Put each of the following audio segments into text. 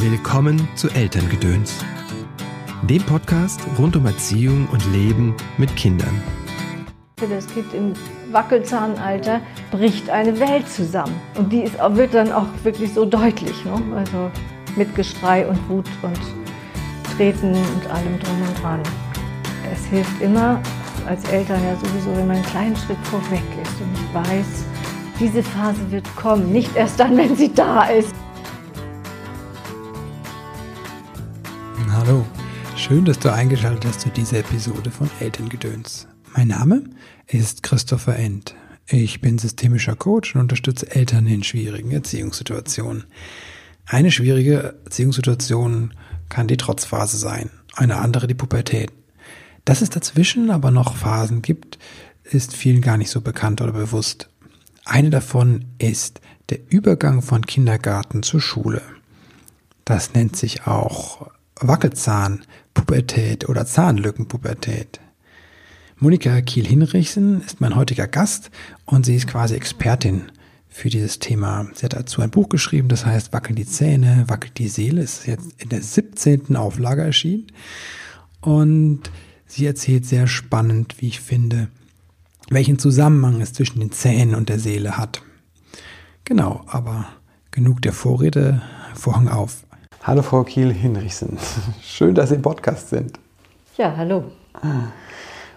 Willkommen zu Elterngedöns, dem Podcast rund um Erziehung und Leben mit Kindern. Für das Kind im Wackelzahnalter bricht eine Welt zusammen. Und die ist, wird dann auch wirklich so deutlich. Ne? Also mit Geschrei und Wut und Treten und allem drum und dran. Es hilft immer als Eltern ja sowieso, wenn man einen kleinen Schritt vorweg ist und ich weiß, diese Phase wird kommen, nicht erst dann, wenn sie da ist. Hallo, schön, dass du eingeschaltet hast zu dieser Episode von Elterngedöns. Mein Name ist Christopher End. Ich bin systemischer Coach und unterstütze Eltern in schwierigen Erziehungssituationen. Eine schwierige Erziehungssituation kann die Trotzphase sein, eine andere die Pubertät. Dass es dazwischen aber noch Phasen gibt, ist vielen gar nicht so bekannt oder bewusst. Eine davon ist der Übergang von Kindergarten zur Schule. Das nennt sich auch Wackelzahnpubertät oder Zahnlückenpubertät. Monika Kiel-Hinrichsen ist mein heutiger Gast und sie ist quasi Expertin für dieses Thema. Sie hat dazu ein Buch geschrieben, das heißt Wackeln die Zähne, wackelt die Seele, ist jetzt in der 17. Auflage erschienen. Und sie erzählt sehr spannend, wie ich finde, welchen Zusammenhang es zwischen den Zähnen und der Seele hat. Genau, aber genug der Vorrede, Vorhang auf. Hallo Frau Kiel-Hinrichsen. Schön, dass Sie im Podcast sind. Ja, hallo.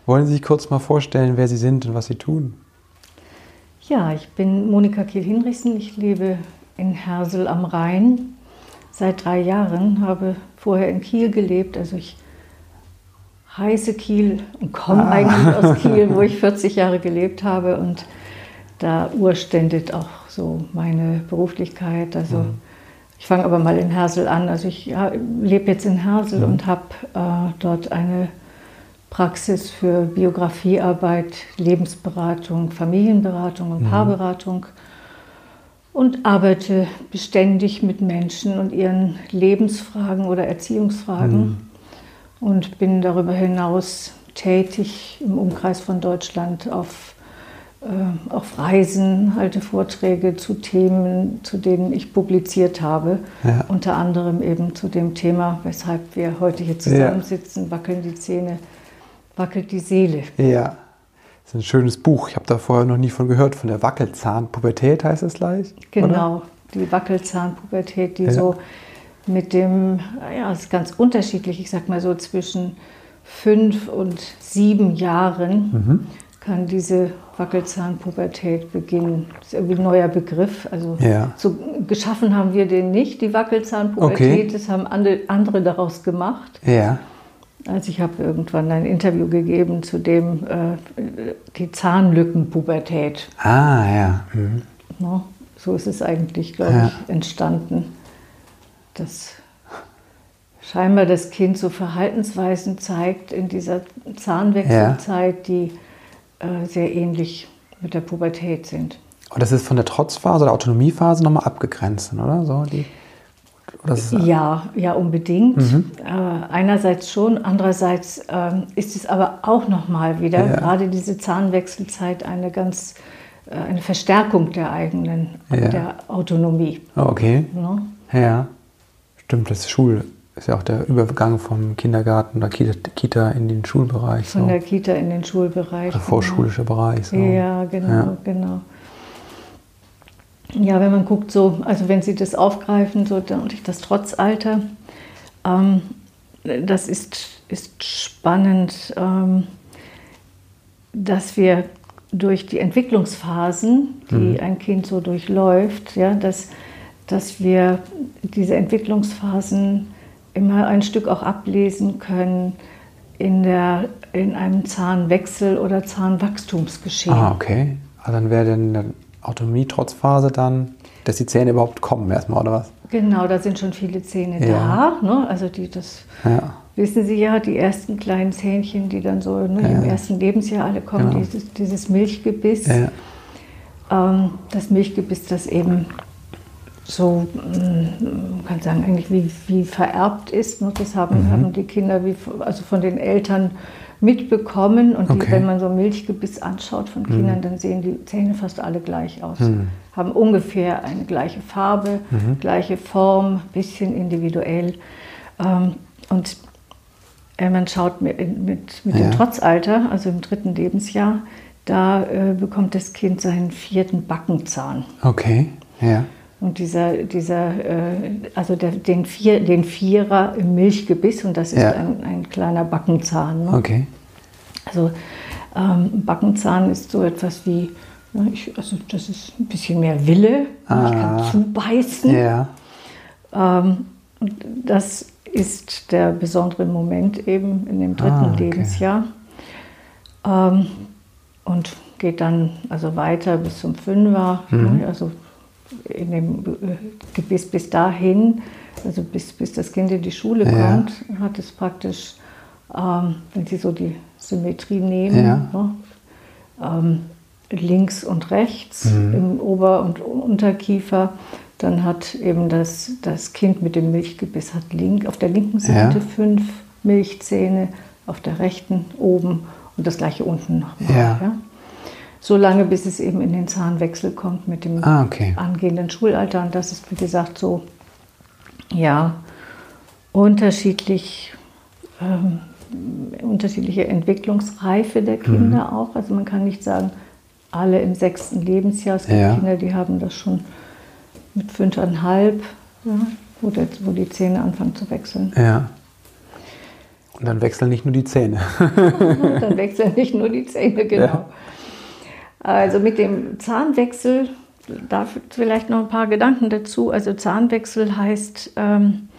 Wollen Sie sich kurz mal vorstellen, wer Sie sind und was Sie tun? Ja, ich bin Monika Kiel-Hinrichsen. Ich lebe in Hersel am Rhein seit drei Jahren, habe vorher in Kiel gelebt. Also ich heiße Kiel und komme ah. eigentlich aus Kiel, wo ich 40 Jahre gelebt habe. Und da urständet auch so meine Beruflichkeit. Also mhm ich fange aber mal in Hersel an. Also ich ja, lebe jetzt in Hersel mhm. und habe äh, dort eine Praxis für Biografiearbeit, Lebensberatung, Familienberatung und mhm. Paarberatung und arbeite beständig mit Menschen und ihren Lebensfragen oder Erziehungsfragen mhm. und bin darüber hinaus tätig im Umkreis von Deutschland auf äh, auf Reisen, halte Vorträge zu Themen, zu denen ich publiziert habe. Ja. Unter anderem eben zu dem Thema, weshalb wir heute hier zusammensitzen, ja. wackeln die Zähne, wackelt die Seele. Ja, das ist ein schönes Buch. Ich habe da vorher noch nie von gehört, von der Wackelzahnpubertät heißt es gleich. Genau, oder? die Wackelzahnpubertät, die ja. so mit dem, ja, es ist ganz unterschiedlich, ich sag mal so zwischen fünf und sieben Jahren. Mhm kann diese Wackelzahnpubertät beginnen. Das ist irgendwie ein neuer Begriff. Also ja. so geschaffen haben wir den nicht, die Wackelzahnpubertät. Okay. Das haben andere daraus gemacht. Ja. Also ich habe irgendwann ein Interview gegeben zu dem äh, die Zahnlückenpubertät. Ah ja. Mhm. No, so ist es eigentlich, glaube ja. ich, entstanden. Dass scheinbar das Kind so Verhaltensweisen zeigt in dieser Zahnwechselzeit, ja. die äh, sehr ähnlich mit der Pubertät sind. Und das ist von der Trotzphase oder Autonomiephase nochmal abgegrenzt, oder? So, die, oder ja, ja, unbedingt. Mhm. Äh, einerseits schon, andererseits äh, ist es aber auch nochmal wieder, ja. gerade diese Zahnwechselzeit, eine ganz äh, eine Verstärkung der eigenen, ja. der Autonomie. Oh, okay. Ne? Ja, stimmt, das ist Schul, ist ja auch der Übergang vom Kindergarten oder Kita in den Schulbereich. Von so. der Kita in den Schulbereich. Der genau. vorschulische Bereich. So. Ja, genau, ja. genau. Ja, wenn man guckt, so, also wenn Sie das aufgreifen, so das Trotzalter, ähm, das ist, ist spannend, ähm, dass wir durch die Entwicklungsphasen, die mhm. ein Kind so durchläuft, ja, dass, dass wir diese Entwicklungsphasen immer ein Stück auch ablesen können in, der, in einem Zahnwechsel oder Zahnwachstumsgeschehen. Ah, okay. Also dann wäre denn eine Autonomie-Trotzphase dann, dass die Zähne überhaupt kommen erstmal, oder was? Genau, da sind schon viele Zähne ja. da. Ne? Also die, das ja. wissen Sie ja, die ersten kleinen Zähnchen, die dann so ne, ja. im ersten Lebensjahr alle kommen, genau. dieses, dieses Milchgebiss. Ähm, das Milchgebiss, das eben so, mm, man kann sagen, eigentlich wie, wie vererbt ist. Ne? Das haben, Mhm. haben die Kinder wie, also von den Eltern mitbekommen. Und die, Okay. Mhm. wenn man so Milchgebiss anschaut von Kindern, dann sehen die Zähne fast alle gleich aus. Haben ungefähr eine gleiche Farbe, Mhm. gleiche Form, bisschen individuell. Ähm, und äh, man schaut mit, mit, mit Ja. dem Trotzalter, also im dritten Lebensjahr, da äh, bekommt das Kind seinen vierten Backenzahn. Okay, ja. Und dieser, dieser äh, also der, den, Vier, den Vierer im Milchgebiss, und das ist Ja. ein, ein kleiner Backenzahn. Ne? Okay. Also ähm, Backenzahn ist so etwas wie, ne, ich, also das ist ein bisschen mehr Wille, Ah. ich kann zubeißen. Ja. Ähm, und das ist der besondere Moment eben in dem dritten Ah, okay. Lebensjahr. Ähm, und geht dann also weiter bis zum Fünfer, Mhm. ne, also in dem äh, Gebiss bis dahin, also bis, bis das Kind in die Schule Ja. kommt, hat es praktisch, ähm, wenn Sie so die Symmetrie nehmen, Ja. ne, ähm, links und rechts Mhm. im Ober- und Unterkiefer. Dann hat eben das, das Kind mit dem Milchgebiss hat link, auf der linken Seite Ja. fünf Milchzähne, auf der rechten oben und das gleiche unten nochmal. Ja. So lange, bis es eben in den Zahnwechsel kommt mit dem Ah, okay. angehenden Schulalter. Und das ist, wie gesagt, so, ja, unterschiedlich, ähm, unterschiedliche Entwicklungsreife der Kinder Mhm. auch. Also man kann nicht sagen, alle im sechsten Lebensjahr. Es gibt Ja. Kinder, die haben das schon mit fünfeinhalb, ja, wo, der, wo die Zähne anfangen zu wechseln. Ja. Und dann wechseln nicht nur die Zähne. Dann wechseln nicht nur die Zähne, genau. Ja. Also mit dem Zahnwechsel, da vielleicht noch ein paar Gedanken dazu. Also Zahnwechsel heißt, ähm,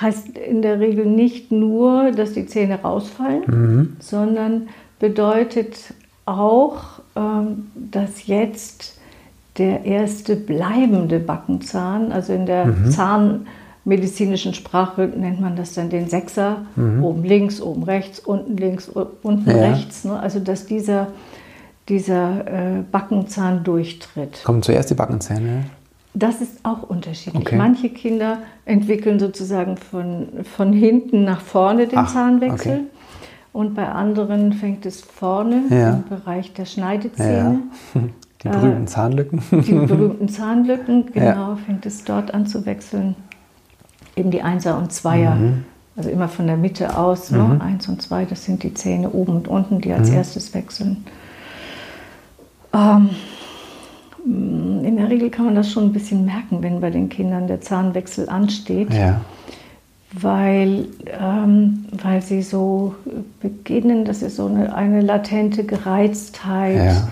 heißt in der Regel nicht nur, dass die Zähne rausfallen, Mhm. sondern bedeutet auch, ähm, dass jetzt der erste bleibende Backenzahn, also in der Mhm. zahnmedizinischen Sprache nennt man das dann den Sechser, oben links, oben rechts, unten links, unten Mhm. Ja. rechts. Ne? Also dass dieser, dieser äh, Backenzahn durchtritt. Kommen zuerst die Backenzähne. Das ist auch unterschiedlich. Okay. Manche Kinder entwickeln sozusagen von, von hinten nach vorne den Ach, Zahnwechsel. okay. Und bei anderen fängt es vorne Ja. im Bereich der Schneidezähne. Die berühmten Zahnlücken. Die berühmten Zahnlücken, genau, Ja. fängt es dort an zu wechseln. Eben die Einser und Zweier. Mhm. Also immer von der Mitte aus. Ne? Eins und zwei, das sind die Zähne oben und unten, die Mhm. als erstes wechseln. Ähm, in der Regel kann man das schon ein bisschen merken, wenn bei den Kindern der Zahnwechsel ansteht, Ja. weil, ähm, weil sie so beginnen, das ist so eine, eine latente Gereiztheit Ja.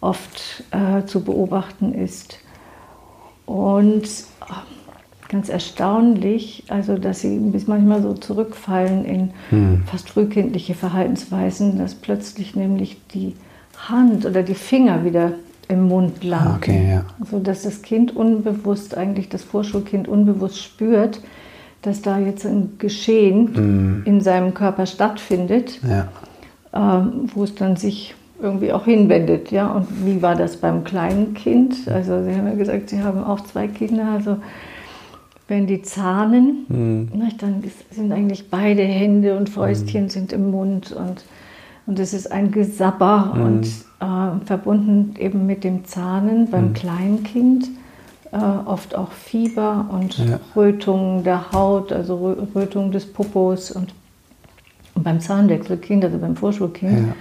oft äh, zu beobachten ist. Und äh, ganz erstaunlich, also dass sie bis manchmal so zurückfallen in Hm. fast frühkindliche Verhaltensweisen, dass plötzlich nämlich die Hand oder die Finger wieder im Mund landen. Ah, okay, ja. So dass das Kind unbewusst, eigentlich das Vorschulkind unbewusst spürt, dass da jetzt ein Geschehen in seinem Körper stattfindet, Ja. ähm, wo es dann sich irgendwie auch hinwendet. Ja? Und wie war das beim kleinen Kind? Also Sie haben ja gesagt, Sie haben auch zwei Kinder. Also wenn die zahnen, ne, dann ist, sind eigentlich beide Hände und Fäustchen sind im Mund und, und es ist ein Gesabber und äh, verbunden eben mit dem Zahnen beim kleinen Kind. Äh, oft auch Fieber und Ja. Rötungen der Haut, also Rö- Rötungen des Popos und, und beim Zahnwechselkind, also beim Vorschulkind,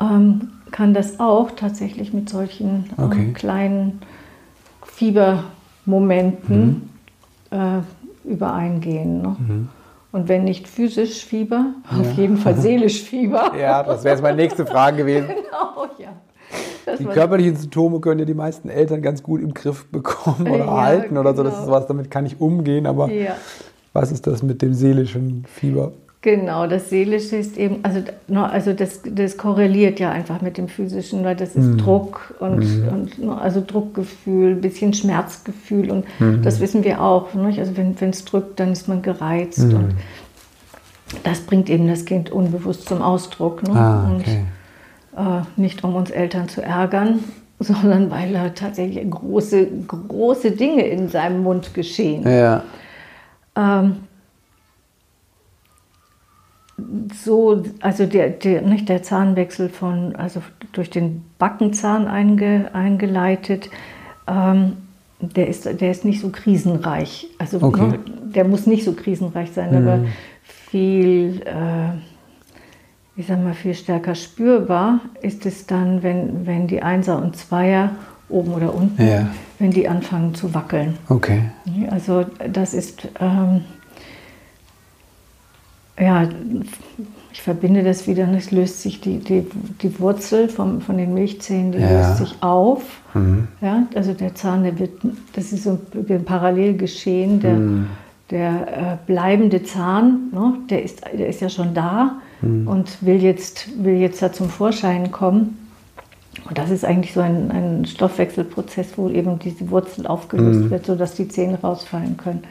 ähm, kann das auch tatsächlich mit solchen äh, Okay. kleinen Fiebermomenten äh, übereingehen. Ne? Und wenn nicht physisch Fieber, auf jeden Fall seelisch Fieber. Ja, das wäre jetzt meine nächste Frage gewesen. Genau, ja. Das Die körperlichen Symptome können ja die meisten Eltern ganz gut im Griff bekommen oder Ja, erhalten oder so. Das genau. ist was, damit kann ich umgehen. Aber Ja. was ist das mit dem seelischen Fieber? Genau, das Seelische ist eben, also, also das, das korreliert ja einfach mit dem Physischen, weil das ist Druck und, und no, also Druckgefühl, ein bisschen Schmerzgefühl und das wissen wir auch. Nicht? Also wenn es drückt, dann ist man gereizt und das bringt eben das Kind unbewusst zum Ausdruck. Ne? Ah, und, okay. äh, nicht um uns Eltern zu ärgern, sondern weil da tatsächlich große, große Dinge in seinem Mund geschehen. Ja. Ähm, so, also der, der, nicht der Zahnwechsel von, also durch den Backenzahn einge, eingeleitet, ähm, der, ist, der ist nicht so krisenreich. Also Okay. der muss nicht so krisenreich sein, aber Mhm. viel, äh, ich sag mal, viel stärker spürbar ist es dann, wenn, wenn die Einser und Zweier oben oder unten, Ja. wenn die anfangen zu wackeln. Okay. Also das ist, ähm, ja, ich verbinde das wieder, es löst sich die, die, die Wurzel vom, von den Milchzähnen, die Ja. löst sich auf. Mhm. Ja, also der Zahn, der wird, das ist so ein Parallelgeschehen, der, Mhm. der äh, bleibende Zahn, ne, der, ist, der ist ja schon da Mhm. und will jetzt, will jetzt da zum Vorschein kommen. Und das ist eigentlich so ein, ein Stoffwechselprozess, wo eben diese Wurzel aufgelöst Mhm. wird, sodass die Zähne rausfallen können.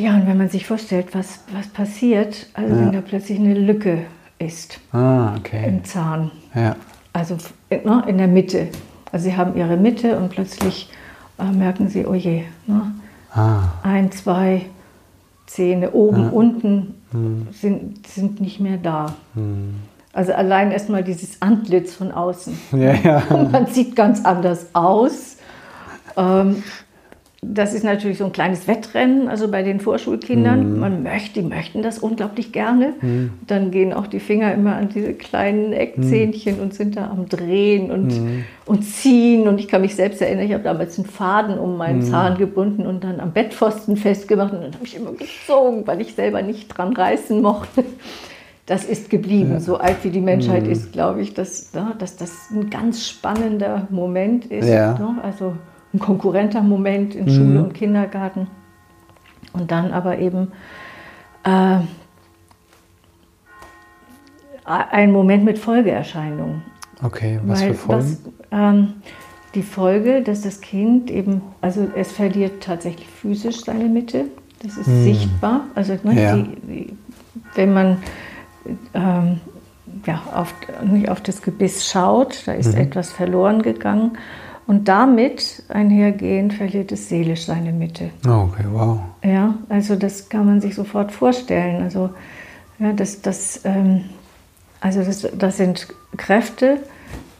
Ja, und wenn man sich vorstellt, was, was passiert, also Ja. wenn da plötzlich eine Lücke ist Ah, okay. im Zahn, Ja. also f- ne, in der Mitte. Also sie haben ihre Mitte und plötzlich äh, merken sie, oh je, ne, Ah. ein, zwei Zähne oben, Ja. unten Mhm. sind, sind nicht mehr da. Mhm. Also allein erstmal dieses Antlitz von außen. Ja, ja. Man sieht ganz anders aus. Ähm, das ist natürlich so ein kleines Wettrennen, also bei den Vorschulkindern. Man möchte, die möchten das unglaublich gerne. Dann gehen auch die Finger immer an diese kleinen Eckzähnchen und sind da am Drehen und, und ziehen. Und ich kann mich selbst erinnern, ich habe damals einen Faden um meinen Zahn gebunden und dann am Bettpfosten festgemacht. Und dann habe ich immer gezogen, weil ich selber nicht dran reißen mochte. Das ist geblieben. So alt wie die Menschheit ist, glaube ich, dass, ja, dass das ein ganz spannender Moment ist. Ja. ne? Also ein konkurrenter Moment in Schule und Kindergarten. Und dann aber eben äh, ein Moment mit Folgeerscheinungen. Okay, was Weil für Folgen? was, ähm, die Folge, dass das Kind eben, also es verliert tatsächlich physisch seine Mitte. Das ist sichtbar. Also ne. Ja. die, die, wenn man ähm, ja, auf, nicht auf das Gebiss schaut, da Mhm. ist etwas verloren gegangen. Und damit einhergehend verliert es seelisch seine Mitte. Oh, okay, wow. Ja, also das kann man sich sofort vorstellen. Also, ja, das, das, ähm, also das, das sind Kräfte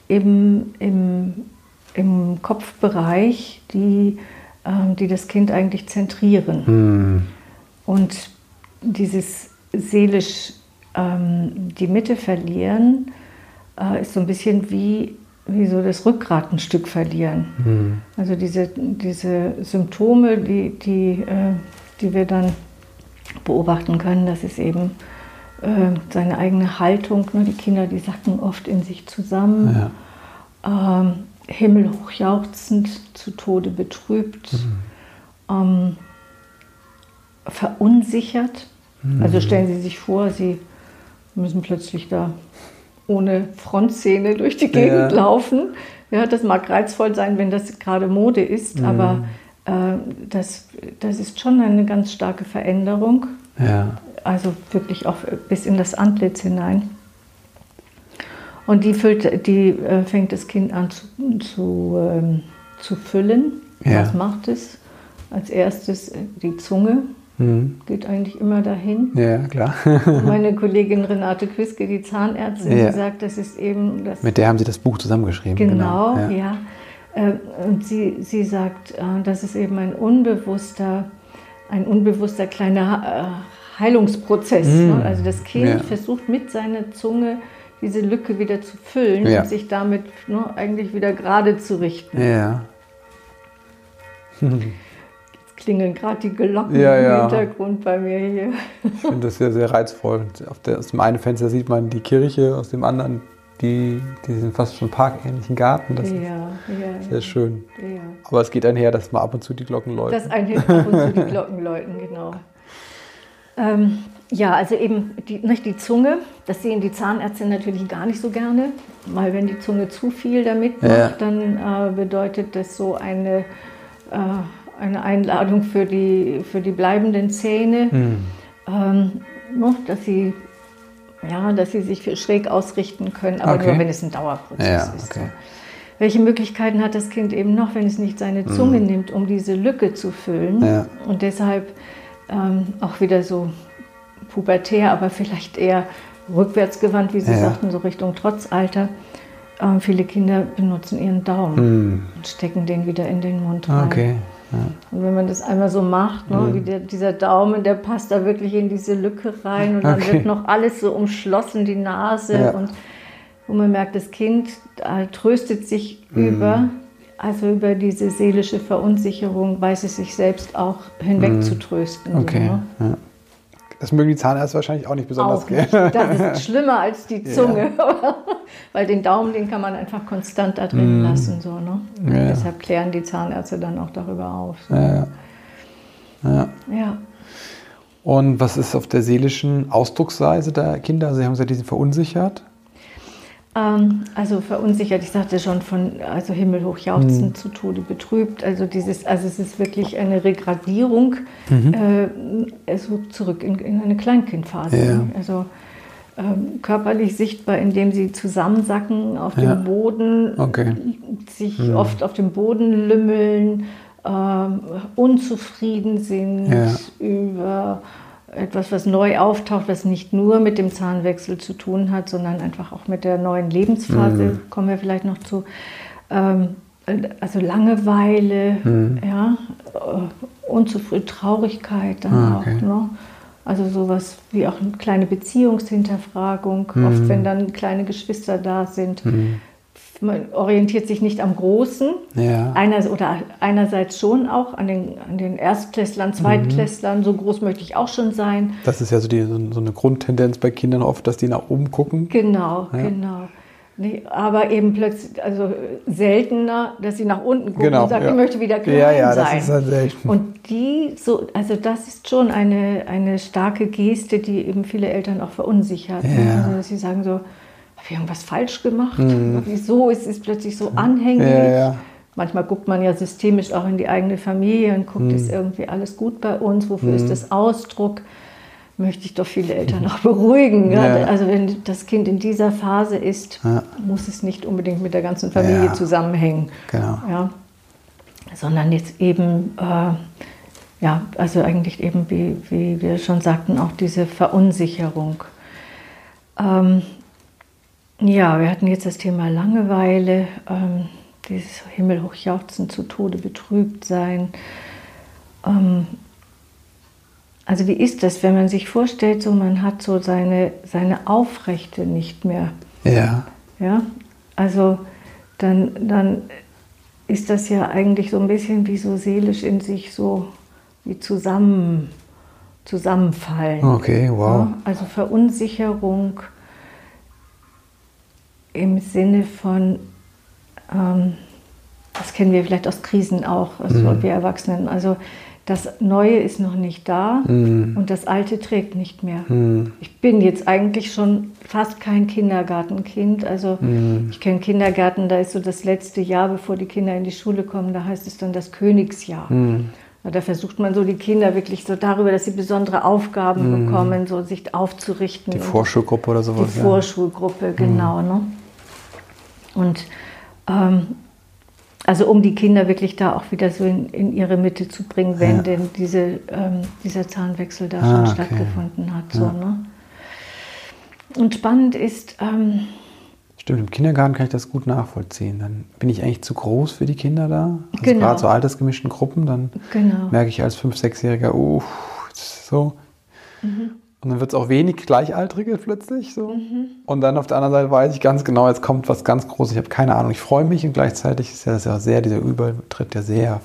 eben im, im Kopfbereich, die, ähm, die das Kind eigentlich zentrieren. Hm. Und dieses seelisch ähm, die Mitte verlieren, äh, ist so ein bisschen wie, wie so das Rückgrat ein Stück verlieren. Hm. Also diese, diese Symptome, die, die, äh, die wir dann beobachten können, das ist eben äh, seine eigene Haltung. Ne? Die Kinder, die sacken oft in sich zusammen, Ja. ähm, himmelhoch jauchzend, zu Tode betrübt, ähm, verunsichert. Also stellen Sie sich vor, Sie müssen plötzlich da ohne Frontzähne durch die Gegend Ja. laufen. Ja, das mag reizvoll sein, wenn das gerade Mode ist, aber äh, das, das ist schon eine ganz starke Veränderung. Ja. Also wirklich auch bis in das Antlitz hinein. Und die, füllt, die äh, fängt das Kind an zu, zu, ähm, zu füllen. Ja. Was macht es? Als erstes äh, die Zunge, Hm. geht eigentlich immer dahin. Ja, klar. Meine Kollegin Renate Quiske, die Zahnärztin, Ja. die sagt, das ist eben das. Mit der haben Sie das Buch zusammengeschrieben. genau, ja. ja. Äh, Und sie, sie sagt, äh, das ist eben ein unbewusster, ein unbewusster kleiner äh, Heilungsprozess. Mm. ne? Also das Kind Ja. versucht mit seiner Zunge diese Lücke wieder zu füllen Ja. und sich damit ne, eigentlich wieder gerade zu richten. Ja. klingeln gerade die Glocken Ja, im ja. Hintergrund bei mir hier. Ich finde das sehr, sehr reizvoll. Der, aus dem einen Fenster sieht man die Kirche, aus dem anderen die, diesen fast schon parkähnlichen Garten. Das ja, ist ja, sehr schön. ja. Aber es geht einher, dass mal ab und zu die Glocken läuten. Das ein ab und zu die Glocken läuten, genau. Ähm, ja, also eben die, nicht die Zunge, das sehen die Zahnärzte natürlich gar nicht so gerne, weil wenn die Zunge zu viel damit macht, dann äh, bedeutet das so eine, äh, eine Einladung für die, für die bleibenden Zähne, Hm. ähm, dass sie ja, dass sie sich schräg ausrichten können, aber Okay. nur wenn es ein Dauerprozess Ja, ist. okay. welche Möglichkeiten hat das Kind eben noch, wenn es nicht seine Zunge nimmt, um diese Lücke zu füllen? Ja. Und deshalb ähm, auch wieder so pubertär, aber vielleicht eher rückwärtsgewandt, wie Sie Ja. sagten, so Richtung Trotzalter. Ähm, viele Kinder benutzen ihren Daumen Hm. und stecken den wieder in den Mund Ah, rein. Okay. Ja. Und wenn man das einmal so macht, ne, Mhm. wie der, dieser Daumen, der passt da wirklich in diese Lücke rein und dann Okay. wird noch alles so umschlossen, die Nase. Ja. Und wo man merkt, das Kind tröstet sich Mhm. über, also über diese seelische Verunsicherung, weiß es sich selbst auch hinweg zu trösten. so, Mhm. Okay. ne? Ja. Das mögen die Zahnärzte wahrscheinlich auch nicht besonders gerne. Das ist schlimmer als die Zunge. Weil den Daumen, den kann man einfach konstant da drin lassen. So, ne? Ja. Deshalb klären die Zahnärzte dann auch darüber auf. So. Ja, ja. Ja. Ja. Und was ist auf der seelischen Ausdrucksweise der Kinder? Also Sie haben gesagt, die sind verunsichert. Ähm, also verunsichert, ich sagte schon von also himmelhoch Mhm. jauchzend zu Tode betrübt. Also dieses, also es ist wirklich eine Regradierung Mhm. äh, zurück in, in eine Kleinkindphase. Ja. Also ähm, körperlich sichtbar, indem sie zusammensacken auf Ja. dem Boden, Okay. sich oft auf dem Boden lümmeln, ähm, unzufrieden sind Ja. über etwas, was neu auftaucht, was nicht nur mit dem Zahnwechsel zu tun hat, sondern einfach auch mit der neuen Lebensphase, Mhm. kommen wir vielleicht noch zu. Ähm, also Langeweile, Mhm. ja, äh, Unzufrieden, Traurigkeit dann Ah, okay. auch. Ne? Also sowas wie auch eine kleine Beziehungshinterfragung, Mhm. oft wenn dann kleine Geschwister da sind. Man orientiert sich nicht am Großen, Ja. einer, oder einerseits schon auch an den, an den Erstklässlern, Zweitklässlern, so groß möchte ich auch schon sein. Das ist ja so, die, so eine Grundtendenz bei Kindern oft, dass die nach oben gucken. Genau, Ja. genau. Nee, aber eben plötzlich, also seltener, dass sie nach unten gucken Genau, und sagen, ja. ich möchte wieder klein Ja, ja, das sein. ist halt selten. Und die, so, also das ist schon eine, eine starke Geste, die eben viele Eltern auch verunsichert. ne? Ja. Also, dass sie sagen so, habe ich irgendwas falsch gemacht? Wieso ist es plötzlich so anhänglich? Mhm. Ja, ja. Manchmal guckt man ja systemisch auch in die eigene Familie und guckt, Mhm. ist irgendwie alles gut bei uns? Wofür ist das Ausdruck? Möchte ich doch viele Eltern auch beruhigen. Ja. Also wenn das Kind in dieser Phase ist, muss es nicht unbedingt mit der ganzen Familie zusammenhängen Genau. ja, sondern jetzt eben, äh, ja, also eigentlich eben, wie, wie wir schon sagten, auch diese Verunsicherung. Ähm, ja, wir hatten jetzt das Thema Langeweile, ähm, dieses Himmelhochjauchzen zu Tode betrübt sein. Ähm, also wie ist das, wenn man sich vorstellt, so man hat so seine, seine Aufrechte nicht mehr Ja. ja, also dann, dann ist das ja eigentlich so ein bisschen wie so seelisch in sich so wie zusammen, zusammenfallen. Okay, wow. Ja, also Verunsicherung im Sinne von, ähm, das kennen wir vielleicht aus Krisen auch, also wir Erwachsenen. Also das Neue ist noch nicht da und das Alte trägt nicht mehr. Ich bin jetzt eigentlich schon fast kein Kindergartenkind. Also ich kenne Kindergarten, da ist so das letzte Jahr, bevor die Kinder in die Schule kommen, da heißt es dann das Königsjahr. Ja, Da versucht man so die Kinder wirklich so darüber, dass sie besondere Aufgaben bekommen, so sich aufzurichten. Die Vorschulgruppe oder sowas. die ja. Vorschulgruppe, genau. Ne? Und ähm, also um die Kinder wirklich da auch wieder so in, in ihre Mitte zu bringen, wenn Ja. denn diese, ähm, dieser Zahnwechsel da Ah, schon okay. stattgefunden hat. So, ne? Und spannend ist, ähm, Stimmt, im Kindergarten kann ich das gut nachvollziehen. Dann bin ich eigentlich zu groß für die Kinder da. Also Genau. gerade so altersgemischten Gruppen, dann genau. merke ich als 5-, 6-Jähriger, uh, so. Mhm. Und dann wird es auch wenig Gleichaltrige plötzlich so. Mhm. Und dann auf der anderen Seite weiß ich ganz genau, jetzt kommt was ganz Großes. Ich habe keine Ahnung. Ich freue mich und gleichzeitig ist ja das ja sehr, dieser Übertritt ja sehr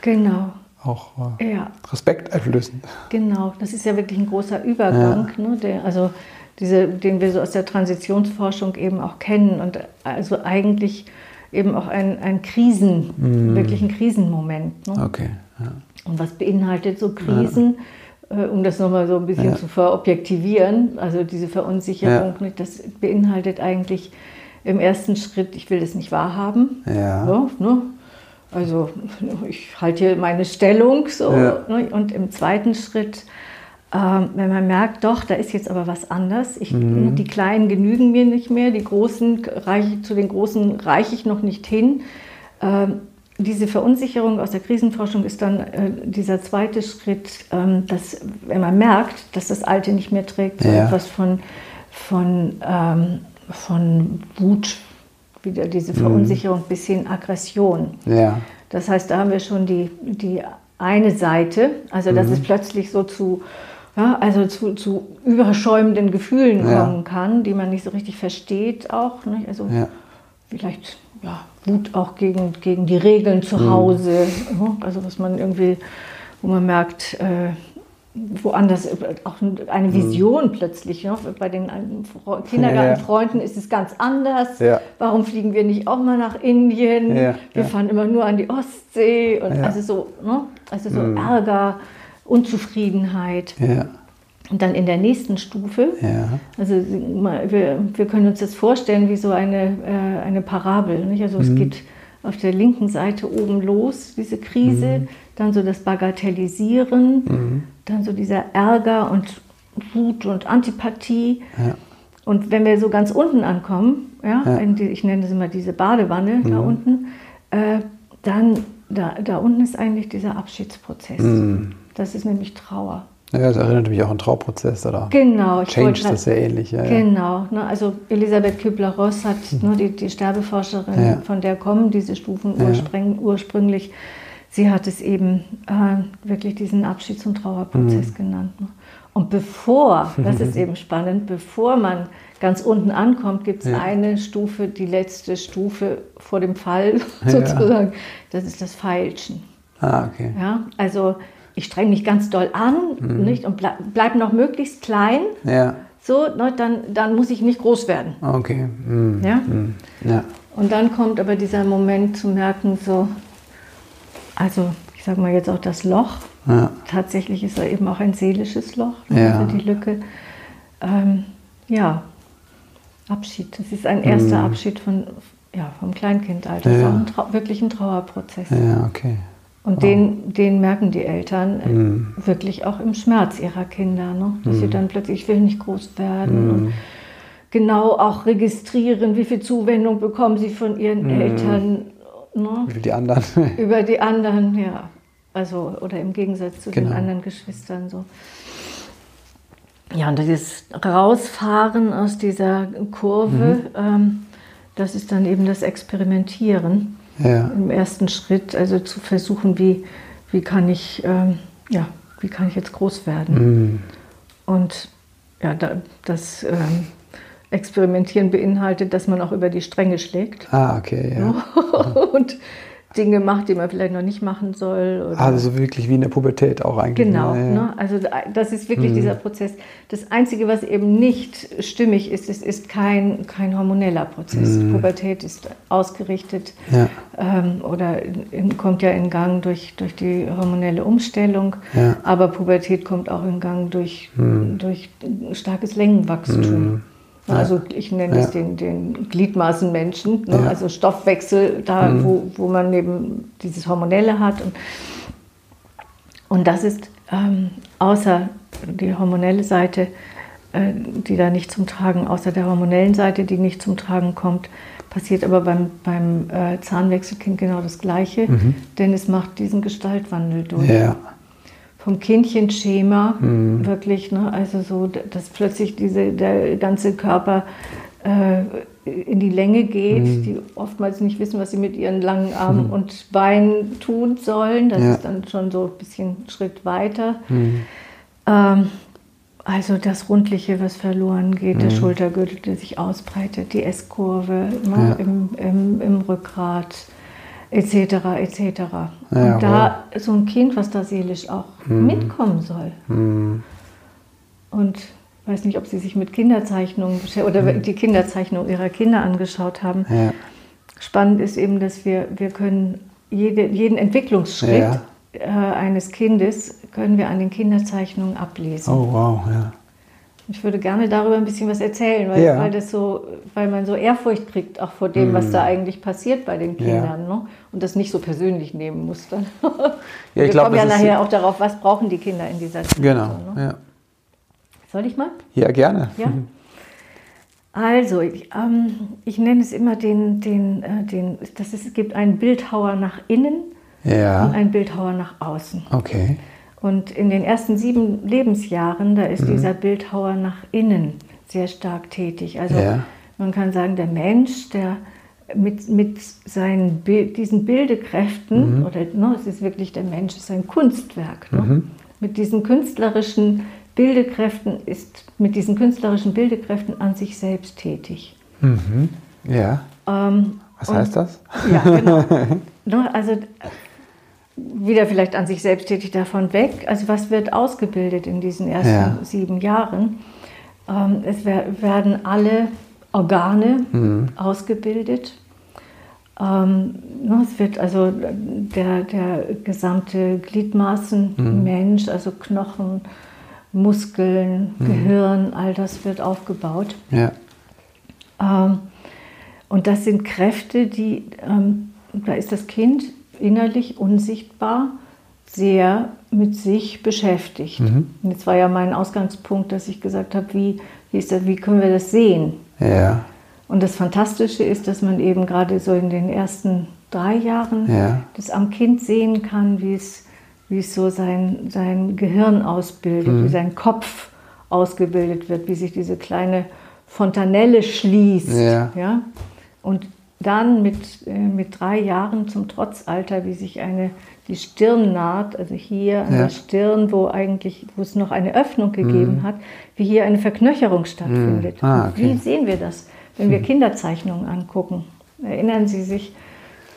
Genau. auch äh, Ja. Respekt einflößend. Genau, das ist ja wirklich ein großer Übergang, ne, der, also diese, den wir so aus der Transitionsforschung eben auch kennen und also eigentlich eben auch ein, ein Krisen, wirklich ein Krisenmoment. Ne? Okay. Ja. Und was beinhaltet so Krisen, äh, um das nochmal so ein bisschen Ja. zu verobjektivieren, also diese Verunsicherung, Ja. ne, das beinhaltet eigentlich im ersten Schritt, ich will das nicht wahrhaben. Ja. Ja, ne? Also ich halte hier meine Stellung so. Ne? Und im zweiten Schritt ähm, wenn man merkt, doch, da ist jetzt aber was anders. Ich, mhm. Die Kleinen genügen mir nicht mehr, die Großen reiche, zu den Großen reiche ich noch nicht hin. Ähm, diese Verunsicherung aus der Krisenforschung ist dann äh, dieser zweite Schritt, ähm, dass wenn man merkt, dass das Alte nicht mehr trägt, so ja. etwas von, von, ähm, von Wut, wieder diese mhm. Verunsicherung mhm. bis hin Aggression. Ja. Das heißt, da haben wir schon die, die eine Seite, also dass mhm. es plötzlich so zu ja, also zu, zu überschäumenden Gefühlen ja. kommen kann, die man nicht so richtig versteht auch. Nicht? Also vielleicht ja, Wut auch gegen, gegen die Regeln zu mhm. Hause, mhm. also was man irgendwie, wo man merkt, äh, woanders auch eine mhm. Vision mhm. plötzlich. Ne? Bei den Kindergartenfreunden ist es ganz anders. Ja. Warum fliegen wir nicht auch mal nach Indien? Ja. Wir fahren immer nur an die Ostsee. Und also so, ne? also so mhm. Ärger. Unzufriedenheit. Ja. Und dann in der nächsten Stufe, ja. also wir, wir können uns das vorstellen wie so eine, äh, eine Parabel. Nicht? Also mhm. es geht auf der linken Seite oben los, diese Krise, mhm. dann so das Bagatellisieren, mhm. dann so dieser Ärger und Wut und Antipathie. Ja. Und wenn wir so ganz unten ankommen, ja, ja. Die, ich nenne das immer diese Badewanne da mhm. unten, äh, dann da, da unten ist eigentlich dieser Abschiedsprozess. Mhm. Das ist nämlich Trauer. Ja, das erinnert mich auch an Trauerprozess oder genau, Change, das ist ja ähnlich. Ja, genau, ne, also Elisabeth Kübler-Ross hat, mhm. ne, die, die Sterbeforscherin, ja. von der kommen diese Stufen ursprünglich, ursprünglich, sie hat es eben äh, wirklich diesen Abschieds- und Trauerprozess mhm. genannt. Ne. Und bevor, das ist eben spannend, bevor man ganz unten ankommt, gibt es eine Stufe, die letzte Stufe vor dem Fall sozusagen, das ist das Feilschen. Ah, okay. Ja, also ich strenge mich ganz doll an mhm. nicht, und bleib, bleib noch möglichst klein. Ja. So, ne, dann, dann muss ich nicht groß werden. Okay. Mhm. Ja? Mhm. ja? Und dann kommt aber dieser Moment zu merken, so, also ich sage mal jetzt auch das Loch. Ja. Tatsächlich ist er eben auch ein seelisches Loch, ne, ja. also die Lücke. Ähm, ja, Abschied. Das ist ein erster mhm. Abschied von, ja, vom Kleinkindalter. Ja. Das ist auch ein wirklich ein Trauerprozess. Ja, okay. Und den, den merken die Eltern mm. wirklich auch im Schmerz ihrer Kinder, ne? dass mm. sie dann plötzlich, ich will nicht groß werden. Mm. Und genau auch registrieren, wie viel Zuwendung bekommen sie von ihren mm. Eltern. Ne? Über die anderen. Über die anderen, ja. Also, oder im Gegensatz zu genau. den anderen Geschwistern so. Ja, und dieses Rausfahren aus dieser Kurve, mhm. ähm, das ist dann eben das Experimentieren ja. im ersten Schritt, also zu versuchen, wie, wie kann ich, ähm, ja, wie kann ich jetzt groß werden. Mhm. Und ja, da, das ähm, Experimentieren beinhaltet, dass man auch über die Stränge schlägt. Ah, okay, ja. und Dinge macht, die man vielleicht noch nicht machen soll. also wirklich wie in der Pubertät auch eigentlich. Genau, ja, ja. Ne? also das ist wirklich mhm. dieser Prozess. Das Einzige, was eben nicht stimmig ist, es ist kein, kein hormoneller Prozess. Mhm. Pubertät ist ausgerichtet ja. ähm, oder in, kommt ja in Gang durch, durch die hormonelle Umstellung, aber Pubertät kommt auch in Gang durch, mhm. durch starkes Längenwachstum. Mhm. Also ich nenne ja. es den, den Gliedmaßenmenschen, ne? ja. also Stoffwechsel, da mhm. wo, wo man eben dieses Hormonelle hat. Und, und das ist ähm, außer die hormonelle Seite, äh, die da nicht zum Tragen, außer der hormonellen Seite, die nicht zum Tragen kommt, passiert aber beim, beim äh, Zahnwechselkind genau das Gleiche, mhm. denn es macht diesen Gestaltwandel durch. Ja vom Kindchenschema, mhm. wirklich, ne? also so, dass plötzlich diese, der ganze Körper äh, in die Länge geht, mhm. die oftmals nicht wissen, was sie mit ihren langen Armen mhm. und Beinen tun sollen. Das ja. ist dann schon so ein bisschen einen Schritt weiter. Mhm. Ähm, also das Rundliche, was verloren geht, der mhm. Schultergürtel, der sich ausbreitet, die S-Kurve ne, ja. im, im, im Rückgrat etc. etc. Ja, und da wow. so ein Kind, was da seelisch auch mhm. mitkommen soll. Mhm. Und ich weiß nicht, ob Sie sich mit Kinderzeichnungen oder mhm. die Kinderzeichnung Ihrer Kinder angeschaut haben. Ja. Spannend ist eben, dass wir, wir können jede, jeden Entwicklungsschritt ja. äh, eines Kindes können wir an den Kinderzeichnungen ablesen. Oh wow, ja. Ich würde gerne darüber ein bisschen was erzählen, weil, ja. weil, das so, weil man so Ehrfurcht kriegt, auch vor dem, was da mhm. eigentlich passiert bei den Kindern. Ja. Ne? Und das nicht so persönlich nehmen muss dann. Ja, ich Wir kommen ja nachher auch darauf, was brauchen die Kinder in dieser Zeit. Genau, ne? ja. Soll ich mal? Ja, gerne. Ja. Also, ich, ähm, ich nenne es immer den, den, äh, den das ist, es gibt einen Bildhauer nach innen Ja. und einen Bildhauer nach außen. Okay. Und in den ersten sieben Lebensjahren, da Mhm. ist dieser Bildhauer nach innen sehr stark tätig. Also Ja. man kann sagen, der Mensch, der mit, mit seinen diesen Bildekräften, Mhm. oder ne, es ist wirklich der Mensch, ist ein Kunstwerk. Ne? Mhm. Mit diesen künstlerischen Bildekräften ist mit diesen künstlerischen Bildekräften an sich selbst tätig. Mhm. Ja. Ähm, Was heißt das? Ja, genau. Ne, also wieder vielleicht an sich selbst tätig davon weg. Also was wird ausgebildet in diesen ersten Ja. sieben Jahren? Ähm, es wer- werden alle Organe ausgebildet. Ähm, ne, es wird also der, der gesamte Gliedmaßenmensch, also Knochen, Muskeln, Gehirn, all das wird aufgebaut. Ja. Ähm, und das sind Kräfte, die, ähm, da ist das Kind innerlich unsichtbar sehr mit sich beschäftigt. Und jetzt war ja mein Ausgangspunkt, dass ich gesagt habe, wie, wie, ist das, wie können wir das sehen? Ja. Und das Fantastische ist, dass man eben gerade so in den ersten drei Jahren Ja. das am Kind sehen kann, wie es, wie es so sein, sein Gehirn ausbildet, wie sein Kopf ausgebildet wird, wie sich diese kleine Fontanelle schließt. Ja. Ja? Und dann mit, äh, mit drei Jahren zum Trotzalter, wie sich eine, die Stirnnaht, also hier an Ja. der Stirn, wo eigentlich, wo es noch eine Öffnung gegeben hat, wie hier eine Verknöcherung stattfindet. Ah, Und okay. Wie sehen wir das, wenn wir Kinderzeichnungen angucken? Erinnern Sie sich,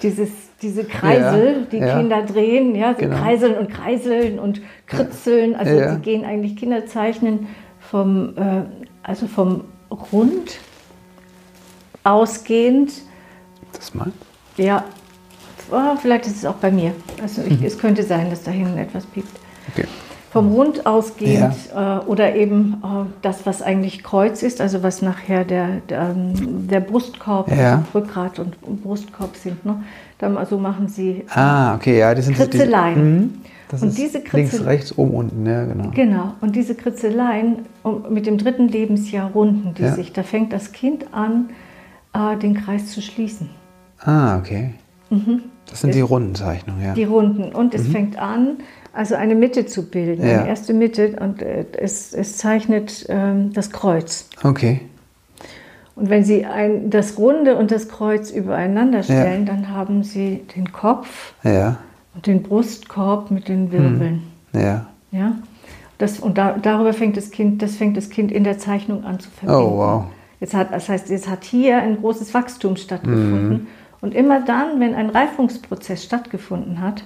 dieses, diese Kreisel, Ja, die ja. Kinder drehen, ja, so Genau. kreiseln und kreiseln und kritzeln. Also Ja. sie gehen eigentlich Kinderzeichnen vom, äh, also vom Rund ausgehend Das mal. ja, oh, vielleicht ist es auch bei mir. Also ich, es könnte sein, dass da hinten etwas piept. Okay. Vom Rund ausgehend äh, oder eben äh, das, was eigentlich Kreuz ist, also was nachher der, der, ähm, der Brustkorb, Ja. also Rückgrat und Brustkorb sind. Ne? Dann, also machen sie Ah, okay, ja, die sind Kritzeleien. Die, Mhm. das Und diese links, Kritzel- rechts, oben, unten, ja, genau. Genau, und diese Kritzeleien mit dem dritten Lebensjahr runden die Ja. sich. Da fängt das Kind an, äh, den Kreis zu schließen. Ah, okay. Das sind die Rundenzeichnungen, ja. Mhm. Die Runden. Und es fängt an, also eine Mitte zu bilden, Ja. eine erste Mitte. Und äh, es, es zeichnet ähm, das Kreuz. Okay. Und wenn Sie ein, das Runde und das Kreuz übereinander stellen, dann haben Sie den Kopf Ja, und den Brustkorb mit den Wirbeln. ja. Ja? Das, und da, darüber fängt das Kind, das fängt das Kind in der Zeichnung an zu verbinden. Oh, wow. Jetzt hat, das heißt, jetzt hat hier ein großes Wachstum stattgefunden. Und immer dann, wenn ein Reifungsprozess stattgefunden hat,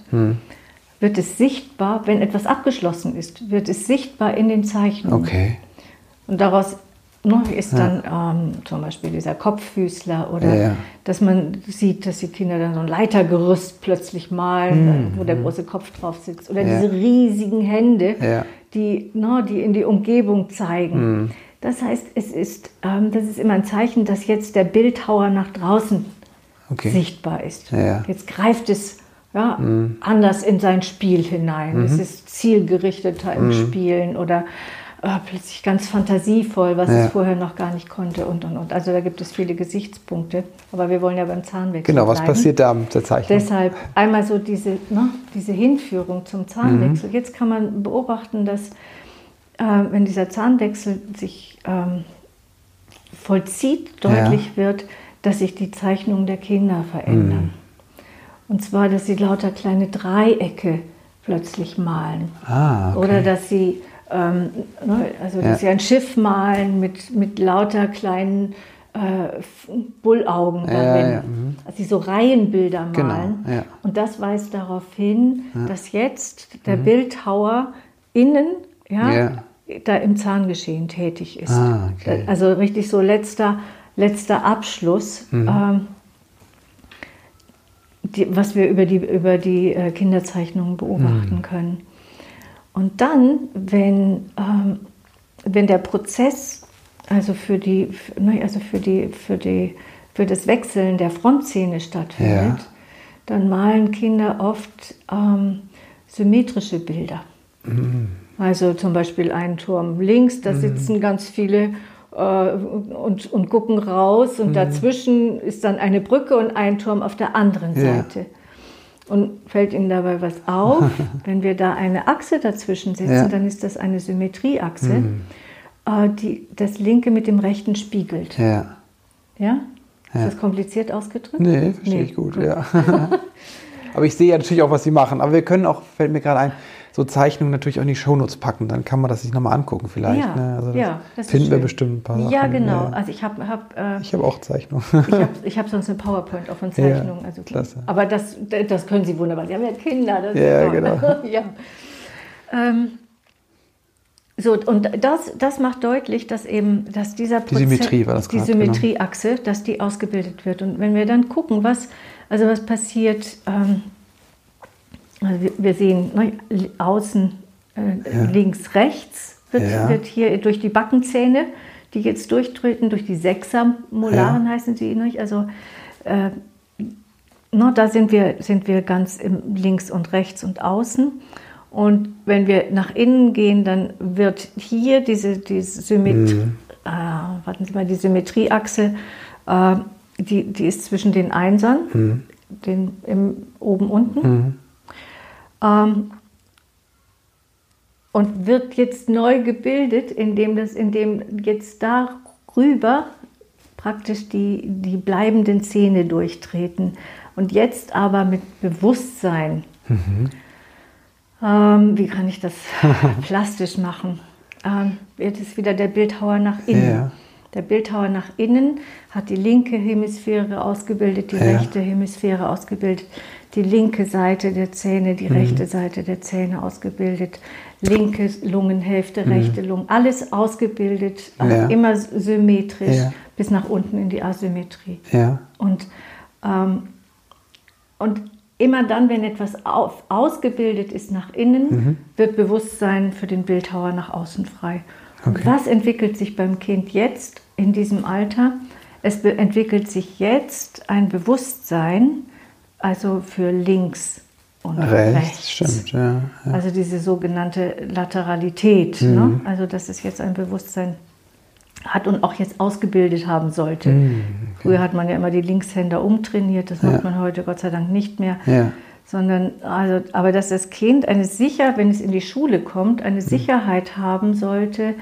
wird es sichtbar, wenn etwas abgeschlossen ist, wird es sichtbar in den Zeichnungen. Okay. Und daraus ist dann ähm, zum Beispiel dieser Kopffüßler oder Ja, ja. dass man sieht, dass die Kinder dann so ein Leitergerüst plötzlich malen, äh, wo der große Kopf drauf sitzt. Oder Mhm. Ja. diese riesigen Hände, Ja. die, ne, die in die Umgebung zeigen. Mhm. Das heißt, es ist, ähm, das ist immer ein Zeichen, dass jetzt der Bildhauer nach draußen Okay. sichtbar ist. Ja. Jetzt greift es ja, anders in sein Spiel hinein. Es ist zielgerichteter im Spielen oder äh, plötzlich ganz fantasievoll, was Ja. es vorher noch gar nicht konnte und und und. Also da gibt es viele Gesichtspunkte. Aber wir wollen ja beim Zahnwechsel Genau, was bleiben. passiert da mit der Zeichnung? Deshalb einmal so diese, ne, diese Hinführung zum Zahnwechsel. Jetzt kann man beobachten, dass äh, wenn dieser Zahnwechsel sich ähm, vollzieht, deutlich wird, dass sich die Zeichnungen der Kinder verändern. Und zwar, dass sie lauter kleine Dreiecke plötzlich malen. Ah, okay. Oder dass sie, ähm, ne, also Ja. dass sie ein Schiff malen mit, mit lauter kleinen äh, Bullaugen Ja, darin. ja, mhm. Dass sie so Reihenbilder Genau, malen. ja. Und das weist darauf hin, dass jetzt der Bildhauer innen ja, Mhm. Ja. da im Zahngeschehen tätig ist. Ah, okay. Also richtig so letzter, letzter Abschluss. Mhm. Ähm, die, was wir über die, über die äh, Kinderzeichnungen beobachten können. Und dann, wenn, ähm, wenn der Prozess, also für, die, f- ne, also für, die, für, die, für das Wechseln der Frontzähne stattfindet, Ja. dann malen Kinder oft ähm, symmetrische Bilder. Also zum Beispiel ein Turm links, da sitzen ganz viele und, und gucken raus und dazwischen ist dann eine Brücke und ein Turm auf der anderen Ja. Seite. Und fällt Ihnen dabei was auf? Wenn wir da eine Achse dazwischen setzen, Ja. dann ist das eine Symmetrieachse, äh, die das linke mit dem rechten spiegelt. Ja. Ja? Ist Ja. das kompliziert ausgedrückt? Nee, verstehe Nee, ich gut, gut. ja. Aber ich sehe ja natürlich auch, was sie machen. Aber wir können auch, fällt mir gerade ein, so Zeichnungen natürlich auch in die Shownotes packen. Dann kann man das sich nochmal angucken vielleicht. Ja, ne? also das ja, das finden wir bestimmt ein paar Sachen. Ja, genau. Ja. Also ich habe hab, äh, Ich habe auch Zeichnungen. Ich habe ich hab sonst eine PowerPoint auch von Zeichnungen. Ja, also, klasse. Aber das, das können Sie wunderbar. Sie haben ja Kinder. Das Ja, genau. ja. Ähm, so, und das, das macht deutlich, dass eben, dass dieser Die Symmetrie war das die genau. Symmetrieachse, dass die ausgebildet wird. Und wenn wir dann gucken, was, also was passiert, ähm, also wir, sehen ne, außen äh, Ja. links, rechts wird, Ja. wird hier durch die Backenzähne, die jetzt durchtreten, durch die Sechsermolaren Ja. heißen sie, nicht? also äh, ne, da sind wir, sind wir ganz im links und rechts und außen. Und wenn wir nach innen gehen, dann wird hier diese, diese Symmetrie, Mhm. äh, warten Sie mal, die Symmetrieachse, äh, die, die ist zwischen den Einsern, Mhm. den, im, oben unten. Ähm, und wird jetzt neu gebildet, indem, das, indem jetzt darüber praktisch die, die bleibenden Zähne durchtreten. Und jetzt aber mit Bewusstsein. Ähm, wie kann ich das plastisch machen? Ähm, jetzt ist wieder der Bildhauer nach innen. Ja. Der Bildhauer nach innen hat die linke Hemisphäre ausgebildet, die Ja. rechte Hemisphäre ausgebildet, die linke Seite der Zähne, Mhm. die rechte Seite der Zähne ausgebildet, linke Lungenhälfte, Mhm. rechte Lungen, alles ausgebildet, Ja. immer symmetrisch Ja. bis nach unten in die Asymmetrie. Ja. Und, ähm, und immer dann, wenn etwas auf, ausgebildet ist nach innen, Mhm. wird Bewusstsein für den Bildhauer nach außen frei. Und Okay. was entwickelt sich beim Kind jetzt in diesem Alter? Es entwickelt sich jetzt ein Bewusstsein, also für links und Rechts, rechts. stimmt, ja. ja. Also diese sogenannte Lateralität. Mhm. Ne? Also dass es jetzt ein Bewusstsein hat und auch jetzt ausgebildet haben sollte. Mhm, Früher hat man ja immer die Linkshänder umtrainiert, das macht Ja. man heute Gott sei Dank nicht mehr. Ja. Sondern, also, aber dass das Kind eine sicher, wenn es in die Schule kommt, Mhm. eine Sicherheit haben sollte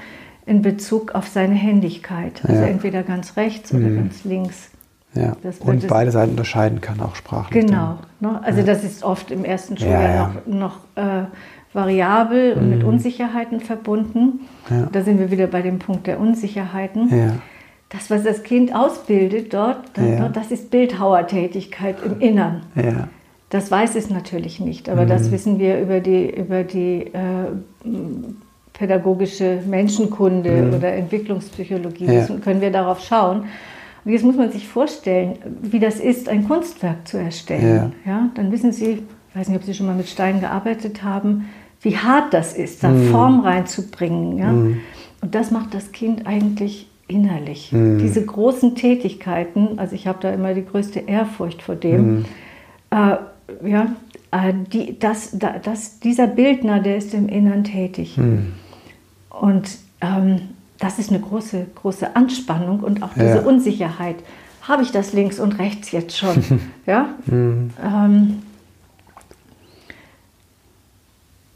in Bezug auf seine Händigkeit. Also entweder ganz rechts oder Mhm. ganz links. Ja. Und beide Seiten unterscheiden kann, auch sprachlich. Genau. Ne? Also das ist oft im ersten Schuljahr Ja, ja. noch, noch äh, variabel und mit Unsicherheiten verbunden. Mhm. Ja. Da sind wir wieder bei dem Punkt der Unsicherheiten. Dann. Ja. Das, was das Kind ausbildet dort, da- Ja. dort das ist Bildhauertätigkeit im Innern. Ja. Das weiß es natürlich nicht, aber Mhm. das wissen wir über die, über die äh, pädagogische Menschenkunde oder Entwicklungspsychologie. Mhm. Ja. Das können wir darauf schauen. Und jetzt muss man sich vorstellen, wie das ist, ein Kunstwerk zu erstellen. Ja. dann wissen Sie, ich weiß nicht, ob Sie schon mal mit Stein gearbeitet haben, wie hart das ist, da Mhm. Form reinzubringen. Ja? Und das macht das Kind eigentlich innerlich. Mhm. Diese großen Tätigkeiten, also ich habe da immer die größte Ehrfurcht vor dem. Mhm. Äh, ja, äh, die, das, da, das, dieser Bildner, der ist im Innern tätig. Mhm. Und ähm, das ist eine große, große Anspannung und auch diese Ja. Unsicherheit. Habe ich das links und rechts jetzt schon? ja? Mhm. Ähm,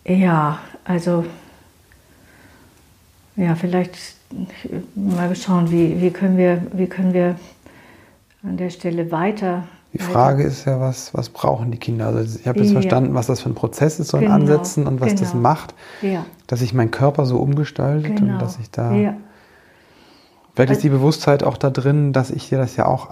ja, also ja, vielleicht mal schauen, wie, wie, können wir, wie können wir an der Stelle weiter. Die Frage ist ja, was, was brauchen die Kinder? Also ich habe jetzt Ja. verstanden, was das für ein Prozess ist, so in Genau, Ansätzen und was das genau. macht, Ja, dass sich mein Körper so umgestaltet genau. und dass ich da. ja, Vielleicht ist die Bewusstheit auch da drin, dass ich dir das ja auch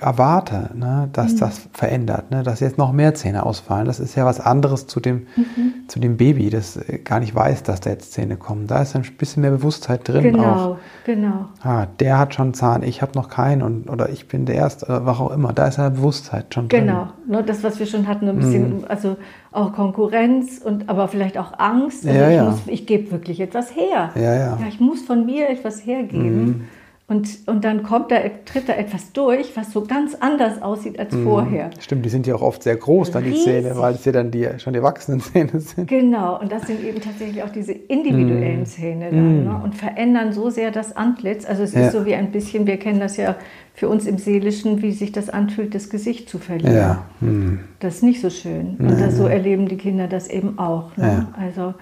erwarte, ne? dass Mhm. das verändert, ne? dass jetzt noch mehr Zähne ausfallen. Das ist ja was anderes zu dem, Mhm. Zu dem Baby, das äh, gar nicht weiß, dass da jetzt Zähne kommen. Da ist ein bisschen mehr Bewusstheit drin auch. genau, genau. Ah, der hat schon Zahn, ich habe noch keinen und, oder ich bin der Erste, oder was auch immer. Da ist ja Bewusstheit schon drin. Genau, ne, das, was wir schon hatten, ein bisschen, Mhm. also auch Konkurrenz und aber vielleicht auch Angst. Also Ja, ich, ja. ich gebe wirklich etwas her. Ja, ja. ich muss von mir etwas hergeben. Und, und dann kommt da, tritt da etwas durch, was so ganz anders aussieht als Mhm. vorher. Stimmt, die sind ja auch oft sehr groß, dann die Riesig. Zähne, weil es ja dann die, schon die erwachsenen Zähne sind. Genau, und das sind eben tatsächlich auch diese individuellen Mhm. Zähne dann, ne? und verändern so sehr das Antlitz. Also es Ja. ist so wie ein bisschen, wir kennen das ja für uns im Seelischen, wie sich das anfühlt, das Gesicht zu verlieren. Ja. Hm. Das ist nicht so schön. Und das, so erleben die Kinder das eben auch. Ne? Also,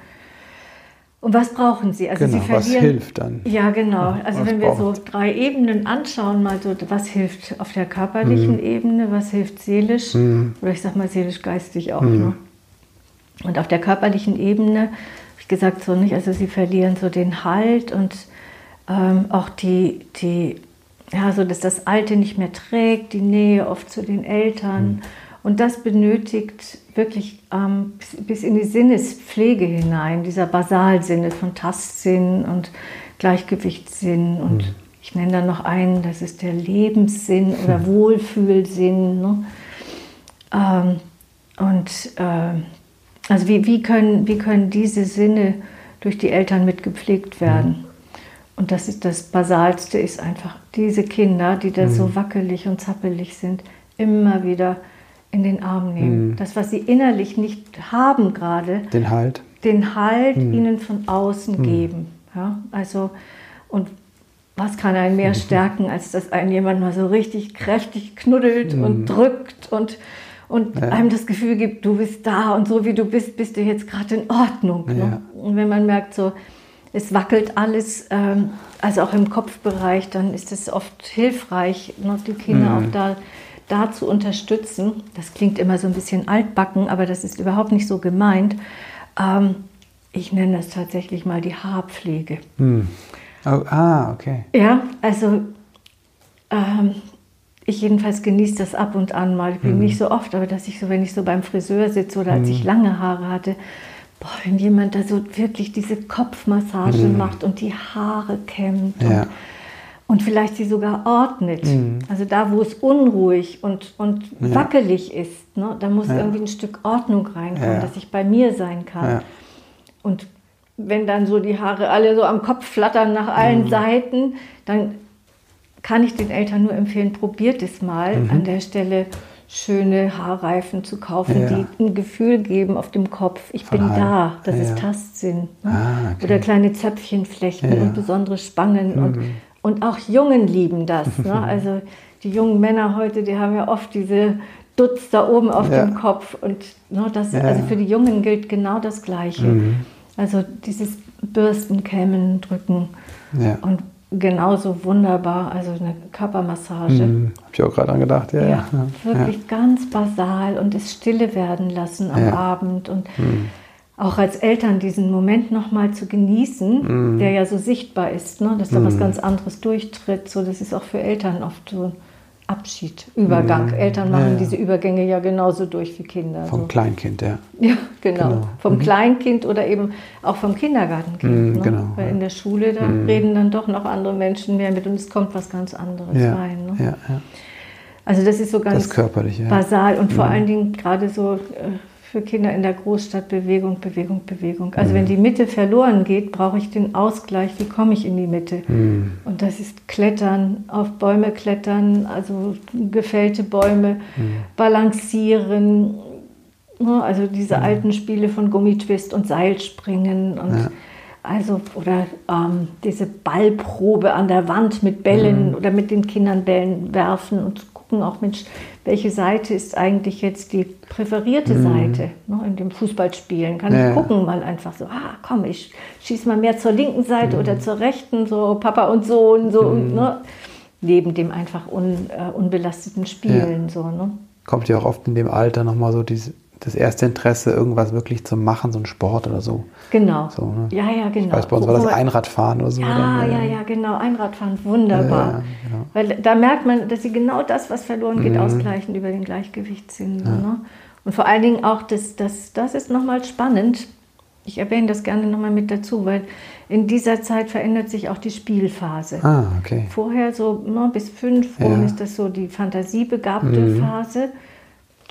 und was brauchen sie? Also Genau, sie was verlieren. hilft dann? Ja, genau. Also was wenn wir so drei Ebenen anschauen, mal so, was hilft auf der körperlichen Mhm. Ebene, was hilft seelisch oder ich sag mal seelisch-geistig auch. Mhm. Ne? Und auf der körperlichen Ebene, habe ich gesagt, so nicht, also sie verlieren so den Halt und ähm, auch die, die, ja, so dass das Alte nicht mehr trägt, die Nähe oft zu den Eltern. Und das benötigt wirklich ähm, bis, in die Sinnespflege hinein, dieser Basalsinne von Tastsinn und Gleichgewichtssinn und ich nenne da noch einen, das ist der Lebenssinn oder Wohlfühlsinn. Ne? Ähm, und äh, also wie, wie, können, wie können diese Sinne durch die Eltern mitgepflegt werden? Und das ist das Basalste, ist einfach diese Kinder, die da so wackelig und zappelig sind, immer wieder in den Arm nehmen. Das, was sie innerlich nicht haben gerade, Den Halt. den Halt ihnen von außen geben. Ja? Also, und was kann einen mehr stärken, als dass einen jemand mal so richtig kräftig knuddelt und drückt und, und Ja. einem das Gefühl gibt, du bist da und so wie du bist, bist du jetzt gerade in Ordnung. Ja. Ne? Und wenn man merkt, so, es wackelt alles, ähm, also auch im Kopfbereich, dann ist es oft hilfreich, noch die Kinder auch da, da zu unterstützen. Das klingt immer so ein bisschen altbacken, aber das ist überhaupt nicht so gemeint. Ähm, ich nenne das tatsächlich mal die Haarpflege. Hm. Oh, ah, okay. Ja, also ähm, ich jedenfalls genieße das ab und an mal. Ich bin nicht so oft, aber dass ich so, wenn ich so beim Friseur sitze oder als ich lange Haare hatte, boah, wenn jemand da so wirklich diese Kopfmassage macht und die Haare kämmt Ja. und, und vielleicht sie sogar ordnet. Also da, wo es unruhig und, und Ja. wackelig ist, ne, da muss Ja. irgendwie ein Stück Ordnung reinkommen, Ja. dass ich bei mir sein kann. Und wenn dann so die Haare alle so am Kopf flattern nach Mhm. allen Seiten, dann kann ich den Eltern nur empfehlen, probiert es mal an der Stelle schöne Haarreifen zu kaufen, Mhm. Ja. die ein Gefühl geben auf dem Kopf. Ich Von bin da, das Ja. ist Tastsinn. Ne? Ah, okay. Oder kleine Zöpfchenflechten Ja. Mhm. und besondere Spangen. Und, und auch Jungen lieben das. Ne? Also die jungen Männer heute, die haben ja oft diese Dutz da oben auf Ja. dem Kopf. Und ne, das, Ja. also für die Jungen gilt genau das Gleiche. Mhm. Also dieses Bürsten, Kämmen, Drücken Ja. und genauso wunderbar, also eine Körpermassage. Hm. Hab ich auch gerade dran gedacht. Ja, Ja, wirklich ganz basal und es stille werden lassen am. Abend und auch als Eltern diesen Moment nochmal zu genießen, Hm. der ja so sichtbar ist, ne? dass da was ganz anderes durchtritt. So, das ist auch für Eltern oft so ein Abschied, Übergang. Eltern machen. Ja, ja. diese Übergänge ja genauso durch wie Kinder. Vom so. Kleinkind, ja. Ja, genau. Genau. Vom Kleinkind oder eben auch vom Kindergartenkind. Mhm, ne? genau, Weil ja. in der Schule, da reden dann doch noch andere Menschen mehr mit und es kommt was ganz anderes rein. Ne? Also das ist so ganz Das Körperliche. Ja. basal und vor allen Dingen gerade so äh, für Kinder in der Großstadt Bewegung, Bewegung, Bewegung. Also wenn die Mitte verloren geht, brauche ich den Ausgleich. Wie komme ich in die Mitte? Und das ist Klettern, auf Bäume klettern, also gefällte Bäume, balancieren. ne, Also diese alten Spiele von Gummitwist und Seilspringen und Ja. also oder ähm, diese Ballprobe an der Wand mit Bällen oder mit den Kindern Bällen werfen und gucken auch, Mensch, welche Seite ist eigentlich jetzt die präferierte Seite ne, in dem Fußballspielen? Kann Ja. ich gucken, mal einfach so, ah, komm, ich schieß mal mehr zur linken Seite oder zur rechten, so Papa und Sohn, so, ne? neben dem einfach un, äh, unbelasteten Spielen, so, ne? Kommt ja auch oft in dem Alter nochmal so diese, das erste Interesse, irgendwas wirklich zu machen, so ein Sport oder so. Genau. So, ne? Ja, ja, genau. Ich weiß, bei uns war das Einradfahren oder so. Ja, dann, äh, ja, ja, genau. Einradfahren, wunderbar. Ja, genau. Weil da merkt man, dass sie genau das, was verloren Mhm. geht, ausgleichen über den Gleichgewichtssinn. Ne? Und vor allen Dingen auch, das, das, das ist nochmal spannend. Ich erwähne das gerne nochmal mit dazu, weil in dieser Zeit verändert sich auch die Spielphase. Ah, okay. Vorher so ne, bis fünf rum Ja. Mhm. ist das so die fantasiebegabte Phase.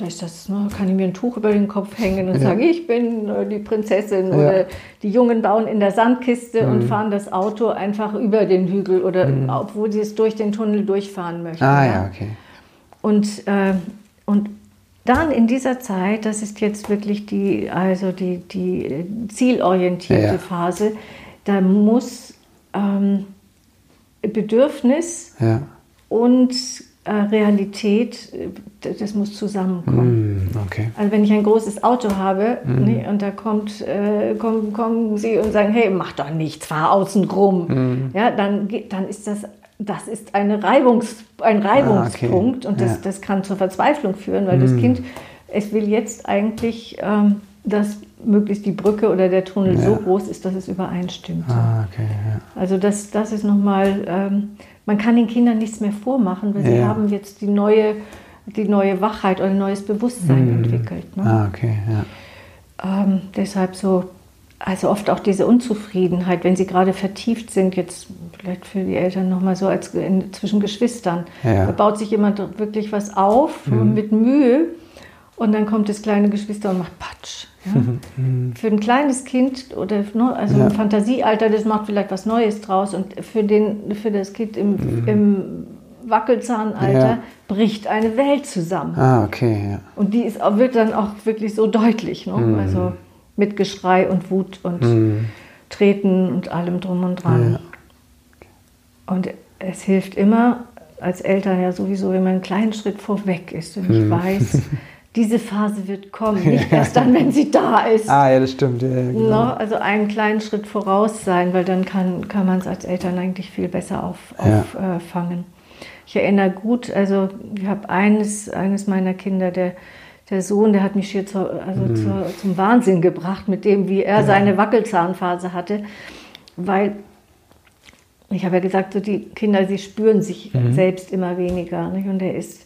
Da ist das, ne, kann ich mir ein Tuch über den Kopf hängen und Ja. sagen, ich bin äh, die Prinzessin. Ja. Oder die Jungen bauen in der Sandkiste Mhm. und fahren das Auto einfach über den Hügel oder obwohl sie es durch den Tunnel durchfahren möchten. Ah ja. okay. Und, äh, und dann in dieser Zeit, das ist jetzt wirklich die, also die, die äh, zielorientierte Ja. Phase, da muss ähm, Bedürfnis und Realität, äh, das muss zusammenkommen. Hm, okay. Also wenn ich ein großes Auto habe Mhm. ne, und da kommt, äh, kommen, kommen sie und sagen, hey, mach doch nichts, fahr außen rum, Mhm. ja, dann, dann ist das, das ist eine Reibungs, ein Reibungspunkt Ah, okay. und das, Ja. Das kann zur Verzweiflung führen, weil das Kind, es will jetzt eigentlich, ähm, dass möglichst die Brücke oder der Tunnel so Ja. groß ist, dass es übereinstimmt. Ah, okay, ja. Also das, das ist nochmal, ähm, man kann den Kindern nichts mehr vormachen, weil sie Ja. haben jetzt die neue, die neue Wachheit oder ein neues Bewusstsein entwickelt. Ne? Ah, okay, ja. Ähm, deshalb so, also oft auch diese Unzufriedenheit, wenn sie gerade vertieft sind, jetzt vielleicht für die Eltern nochmal so als in, zwischen Geschwistern. Ja. Mhm. Da baut sich jemand wirklich was auf mit Mühe und dann kommt das kleine Geschwister und macht Patsch. Ja? Für ein kleines Kind oder ne, also Ja. im Fantasiealter, das macht vielleicht was Neues draus und für, den, für das Kind im, im Wackelzahnalter Ja. bricht eine Welt zusammen. Ah, okay, ja. Und die ist wird dann auch wirklich so deutlich. Ne? Mhm. Also mit Geschrei und Wut und Treten und allem drum und dran. Und es hilft immer, als Eltern ja sowieso, wenn man einen kleinen Schritt vorweg ist und Mhm. ich weiß, diese Phase wird kommen, nicht erst dann, wenn sie da ist. Ah, ja, das stimmt. Ja, ja, genau. Ne? Also einen kleinen Schritt voraus sein, weil dann kann, kann man es als Eltern eigentlich viel besser auffangen. Ja. Auf, äh, ich erinnere gut, also ich habe eines, eines meiner Kinder, der, der Sohn, der hat mich hier zur, also Mhm. zur, zum Wahnsinn gebracht, mit dem, wie er seine Wackelzahnphase hatte, weil ich habe ja gesagt, so die Kinder, sie spüren sich Mhm. selbst immer weniger. Nicht? Und er ist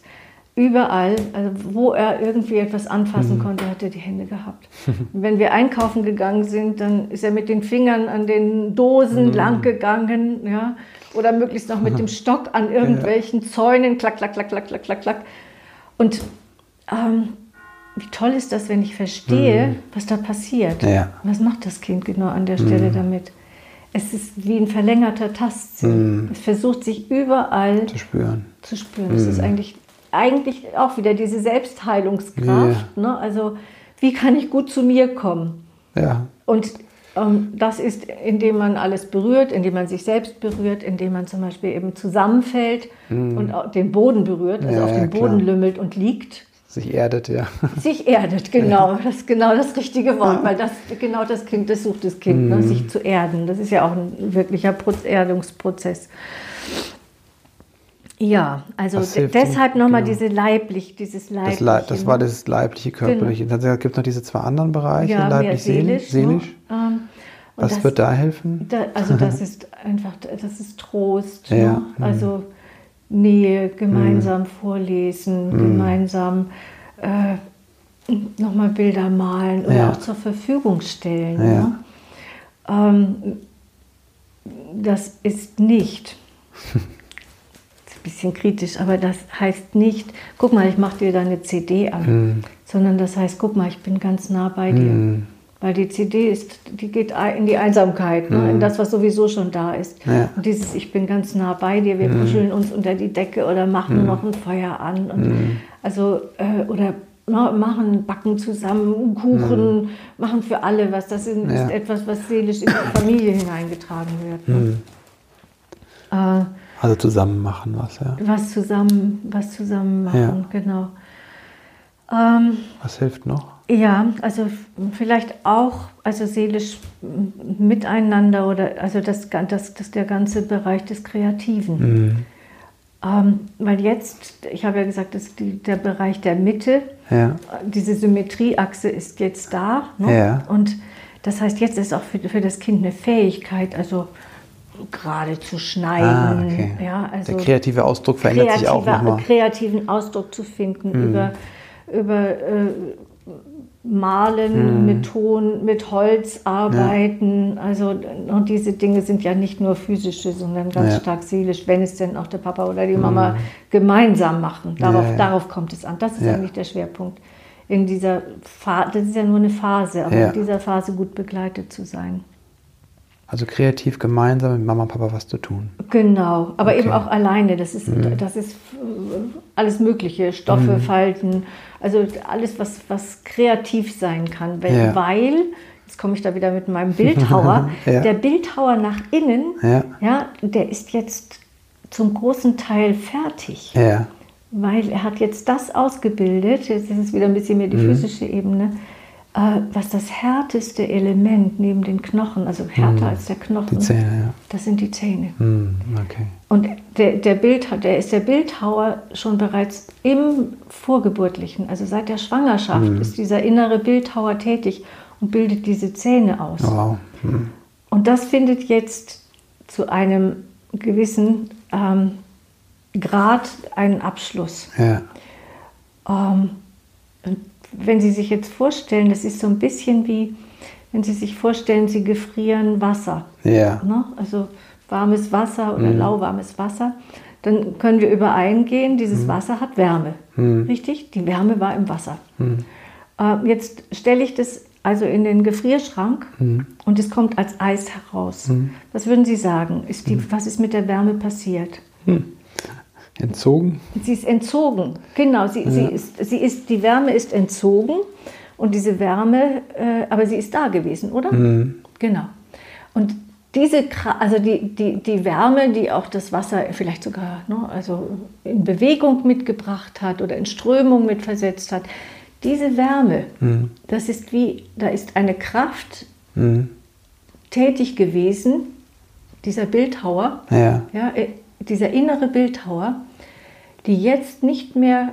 überall, also wo er irgendwie etwas Mhm. anfassen konnte, hat er die Hände gehabt. Und wenn wir einkaufen gegangen sind, dann ist er mit den Fingern an den Mhm. Dosen lang gegangen, ja, oder möglichst noch mit dem Stock an irgendwelchen Zäunen, klack, klack, klack, klack, klack, klack, klack. Und ähm, wie toll ist das, wenn ich verstehe, was da passiert? Mhm. Ja. Was macht das Kind genau an der Stelle damit? Es ist wie ein verlängerter Tastsinn. Es versucht sich überall Zu spüren. zu spüren. Das ist eigentlich, eigentlich auch wieder diese Selbstheilungskraft. Ne? Also wie kann ich gut zu mir kommen? Ja. Und ähm, das ist, indem man alles berührt, indem man sich selbst berührt, indem man zum Beispiel eben zusammenfällt und auch den Boden berührt, also Ja, auf ja, den Boden klar. lümmelt und liegt. Sich erdet, ja. Sich erdet, genau. Das ist genau das richtige Wort, weil das genau das Kind, das sucht das Kind, ne, sich zu erden. Das ist ja auch ein wirklicher Pro Erdungsprozess. Ja, also deshalb nochmal Genau. diese leiblich, dieses Das, leibliche. Leib, das war das leibliche, körperliche. Dann gibt es noch diese zwei anderen Bereiche, ja, leiblich, seelisch. seelisch. Ne? Und Was das- wird da helfen? Da, also das ist einfach, das ist Trost. Ja, Ne? Also Nähe, gemeinsam vorlesen, gemeinsam äh, nochmal Bilder malen oder Ja. auch zur Verfügung stellen. Ja. Ne? Ähm, das ist nicht, bisschen kritisch, aber das heißt nicht, guck mal, ich mache dir deine CD an, sondern das heißt, guck mal, ich bin ganz nah bei dir. Weil die CD ist, die geht in die Einsamkeit, ne? in das, was sowieso schon da ist. Ja. Und dieses Ich bin ganz nah bei dir, wir kuscheln uns unter die Decke oder machen noch ein Feuer an. Und Also, äh, oder ne, machen, backen zusammen, Kuchen, machen für alle was. Das ist, Ja. etwas, was seelisch in die Familie hineingetragen wird. Ne? Äh, Also zusammen machen was, ja. was zusammen, was zusammen machen, Ja. genau. Ähm, Was hilft noch? ja, also vielleicht auch, also seelisch miteinander oder also das, das, das der ganze Bereich des Kreativen. Ähm, weil jetzt, ich habe ja gesagt, das ist die, der Bereich der Mitte, Ja. diese Symmetrieachse ist jetzt da. Ne? Ja. Und das heißt, jetzt ist auch für, für das Kind eine Fähigkeit, also gerade zu schneiden. Ah, okay. ja, also Der kreative Ausdruck verändert sich auch nochmal. kreativen Ausdruck zu finden Mhm. über, über äh, Malen, mhm. mit Ton, mit Holz arbeiten. Ja. Also und diese Dinge sind ja nicht nur physische, sondern ganz ja. stark seelisch, wenn es denn auch der Papa oder die Mama mhm. gemeinsam machen. Darauf, darauf kommt es an. Das ist eigentlich der Schwerpunkt. In dieser Phase, das ist ja nur eine Phase, aber in dieser Phase gut begleitet zu sein. Also kreativ gemeinsam mit Mama und Papa was zu tun. Genau, aber okay. eben auch alleine. Das ist, mhm. das ist alles Mögliche. Stoffe mhm. falten, also alles, was, was kreativ sein kann. Weil, ja. weil jetzt komme ich da wieder mit meinem Bildhauer, ja. der Bildhauer nach innen, ja. ja, der ist jetzt zum großen Teil fertig. Ja. Weil er hat jetzt das ausgebildet, jetzt ist es wieder ein bisschen mehr die mhm. physische Ebene, äh, was das härteste Element neben den Knochen, also härter mm. als der Knochen, die Zähne, ja. das sind die Zähne. Mm, okay. Und der, der, Bild, der ist der Bildhauer schon bereits im Vorgeburtlichen, also seit der Schwangerschaft mm. ist dieser innere Bildhauer tätig und bildet diese Zähne aus. Oh, wow. Mm. Und das findet jetzt zu einem gewissen ähm, Grad einen Abschluss. Ja. Ähm, wenn Sie sich jetzt vorstellen, das ist so ein bisschen wie, wenn Sie sich vorstellen, Sie gefrieren Wasser. Ja. Ne? Also warmes Wasser oder mhm. lauwarmes Wasser. Dann können wir übereingehen, dieses mhm. Wasser hat Wärme. Mhm. Richtig? Die Wärme war im Wasser. Äh, jetzt stelle ich das also in den Gefrierschrank mhm. und es kommt als Eis heraus. Mhm. Was würden Sie sagen? Ist die, Was ist mit der Wärme passiert? Entzogen? Sie ist entzogen, genau. Sie, ja. sie, ist, sie ist, die Wärme ist entzogen und diese Wärme, äh, aber sie ist da gewesen, oder? Mhm. Genau. Und diese, also die, die, die Wärme, die auch das Wasser vielleicht sogar ne, also in Bewegung mitgebracht hat oder in Strömung mitversetzt hat, diese Wärme, mhm. das ist wie, da ist eine Kraft mhm. tätig gewesen, dieser Bildhauer, ja. Ja, äh, dieser innere Bildhauer, die jetzt nicht mehr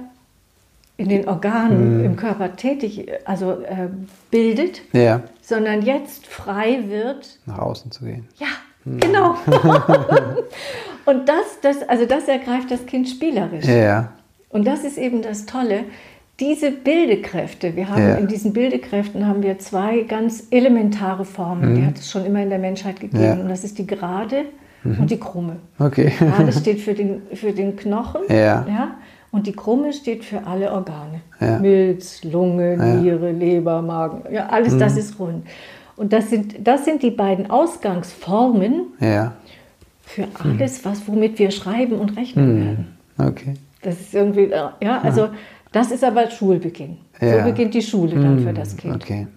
in den Organen mhm. im Körper tätig, also äh, bildet, ja. sondern jetzt frei wird, nach außen zu gehen. Ja, mhm. genau. und das, das, also das ergreift das Kind spielerisch. Ja. Und das ist eben das Tolle. Diese Bildekräfte, wir haben ja. in diesen Bildekräften haben wir zwei ganz elementare Formen, mhm. die hat es schon immer in der Menschheit gegeben. Und das ist die gerade mhm. und die Krumme. Okay. Gerade steht für den, für den Knochen. Ja. ja. Und die Krumme steht für alle Organe. Ja. Milz, Lunge, Niere, Leber, Magen. Ja, alles mhm. das ist rund. Und das sind, das sind die beiden Ausgangsformen ja. für alles, was, womit wir schreiben und rechnen mhm. werden. Okay. Das ist irgendwie, äh, ja, also das ist aber Schulbeginn. Ja. So beginnt die Schule dann für mhm. das Kind. Okay.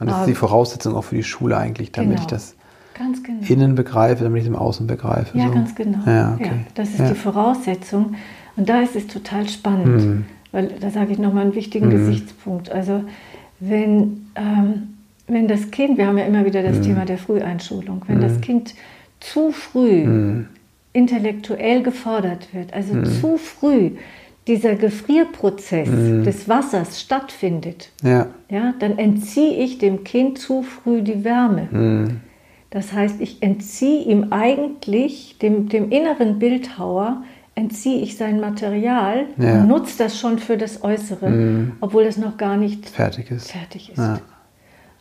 Und das ist die Voraussetzung auch für die Schule eigentlich, damit genau. ich das Ganz genau. innen begreife, damit ich es im Außen begreife. Ja, so. ganz genau. Ja, okay. ja, das ist ja. die Voraussetzung. Und da ist es total spannend, mhm. weil da sage ich nochmal einen wichtigen mhm. Gesichtspunkt. Also wenn, ähm, wenn das Kind, wir haben ja immer wieder das mhm. Thema der Früheinschulung, wenn das mhm. Kind zu früh mhm. intellektuell gefordert wird, also mhm. zu früh dieser Gefrierprozess des Wassers stattfindet, ja. Ja, dann entziehe ich dem Kind zu früh die Wärme. Das heißt, ich entziehe ihm eigentlich, dem, dem inneren Bildhauer, entziehe ich sein Material ja. und nutze das schon für das Äußere, mhm. obwohl das noch gar nicht fertig ist. Fertig ist. Ja.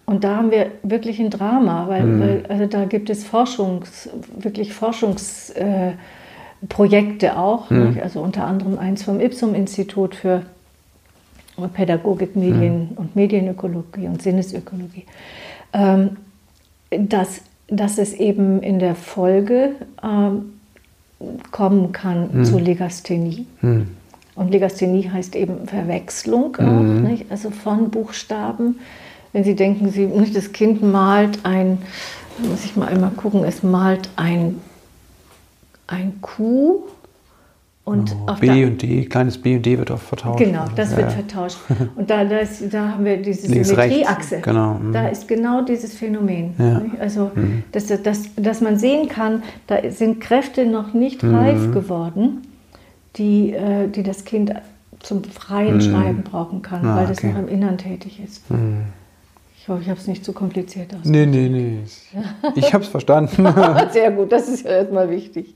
Und da haben wir wirklich ein Drama, weil, mhm. weil also da gibt es Forschungs, wirklich Forschungsprojekte äh, auch, mhm. also unter anderem eins vom Ipsum-Institut für Pädagogik, Medien mhm. und Medienökologie und Sinnesökologie, ähm, dass dass es eben in der Folge äh, kommen kann mhm. zu Legasthenie. Mhm. Und Legasthenie heißt eben Verwechslung, auch, also von Buchstaben. Wenn Sie denken, Sie, nicht, das Kind malt ein, muss ich mal einmal gucken, es malt ein, ein Q und oh, B und D, kleines B und D wird oft vertauscht. Genau, das ja. wird vertauscht. Und da, da, ist, da haben wir diese Symmetrieachse. Genau. Mhm. Da ist genau dieses Phänomen. Ja. Also, mhm. dass, dass, dass man sehen kann, da sind Kräfte noch nicht mhm. reif geworden, die, äh, die das Kind zum freien mhm. Schreiben brauchen kann, ah, weil das okay. noch im Innern tätig ist. Mhm. Ich hoffe, ich habe es nicht zu kompliziert ausgedrückt. Nee, nee, nee. Ich habe es verstanden. Sehr gut, das ist ja erstmal wichtig.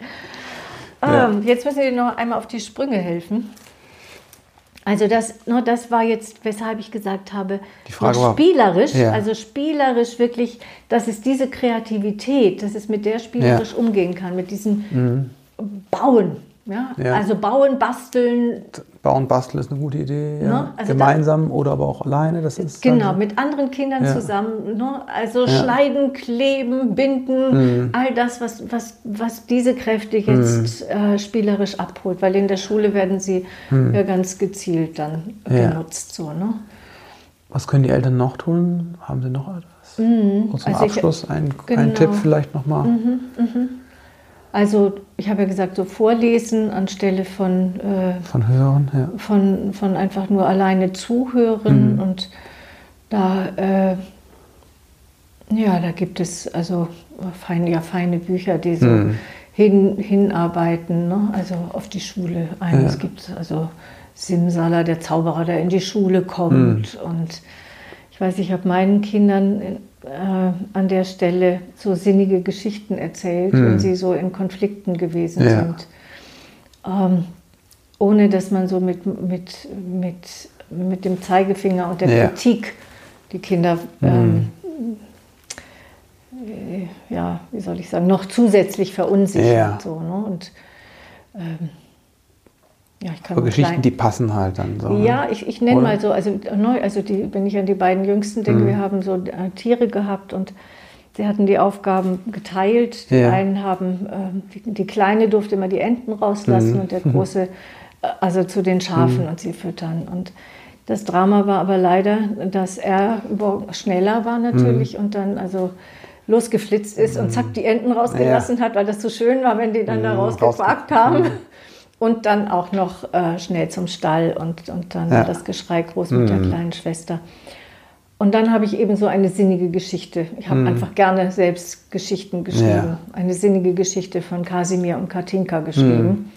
Ja. Ähm, jetzt müssen wir noch einmal auf die Sprünge helfen. Also das, no, das war jetzt, weshalb ich gesagt habe, noch war- spielerisch, Ja. also spielerisch wirklich, dass es diese Kreativität, dass es mit der spielerisch umgehen kann, mit diesem Bauen. Ja? Mhm. Ja. Also bauen, basteln, Bauen, basteln ist eine gute Idee. Ja. Ne? Also Gemeinsam oder aber auch alleine. Das ist Genau, dann- mit anderen Kindern Ja. zusammen. Ne? Also schneiden, kleben, Mhm. binden, all das, was, was, was diese Kräfte jetzt Mhm. äh, spielerisch abholt. Weil in der Schule werden sie ja ganz gezielt dann Mhm. Genutzt. So, ne? Was können die Eltern noch tun? Haben sie noch etwas? Und zum Also ich- Abschluss ein, Genau. ein Tipp vielleicht nochmal. Also ich habe ja gesagt, so vorlesen anstelle von, äh, Von Hören, ja. von, von einfach nur alleine zuhören. Mhm. Und da, äh, ja, da gibt es also feine, ja, feine Bücher, die so Mhm. hin, hinarbeiten, ne? also auf die Schule ein. Ja. Es gibt also Simsala, der Zauberer, der in die Schule kommt. Mhm. Und ich weiß, ich habe meinen Kindern an der Stelle so sinnige Geschichten erzählt, wenn sie so in Konflikten gewesen Mhm. Ja. sind. Ähm, ohne dass man so mit, mit, mit, mit dem Zeigefinger und der Ja. Kritik die Kinder, ähm, äh, ja, wie soll ich sagen, noch zusätzlich verunsichert. Ja. So, ne? Und ähm, ja, ich kann Geschichten, klein- die passen halt dann so. ja, ich, ich nenne mal so, also, neu, also die, wenn ich an die beiden Jüngsten denke, Mhm. wir haben so äh, Tiere gehabt und sie hatten die Aufgaben geteilt. Die Ja. einen haben, ähm, die, die Kleine durfte immer die Enten rauslassen Mhm. und der Große äh, also zu den Schafen und sie füttern. Und das Drama war aber leider, dass er schneller war natürlich Mhm. und dann also losgeflitzt ist und zack die Enten rausgelassen hat, weil das so schön war, wenn die dann da Mhm, rausgequakt rausge- haben. Und dann auch noch äh, schnell zum Stall und, und dann Ja. das Geschrei groß mit der kleinen Schwester. Und dann habe ich eben so eine sinnige Geschichte. Ich habe einfach gerne selbst Geschichten geschrieben. Ja. Eine sinnige Geschichte von Kasimir und Katinka geschrieben,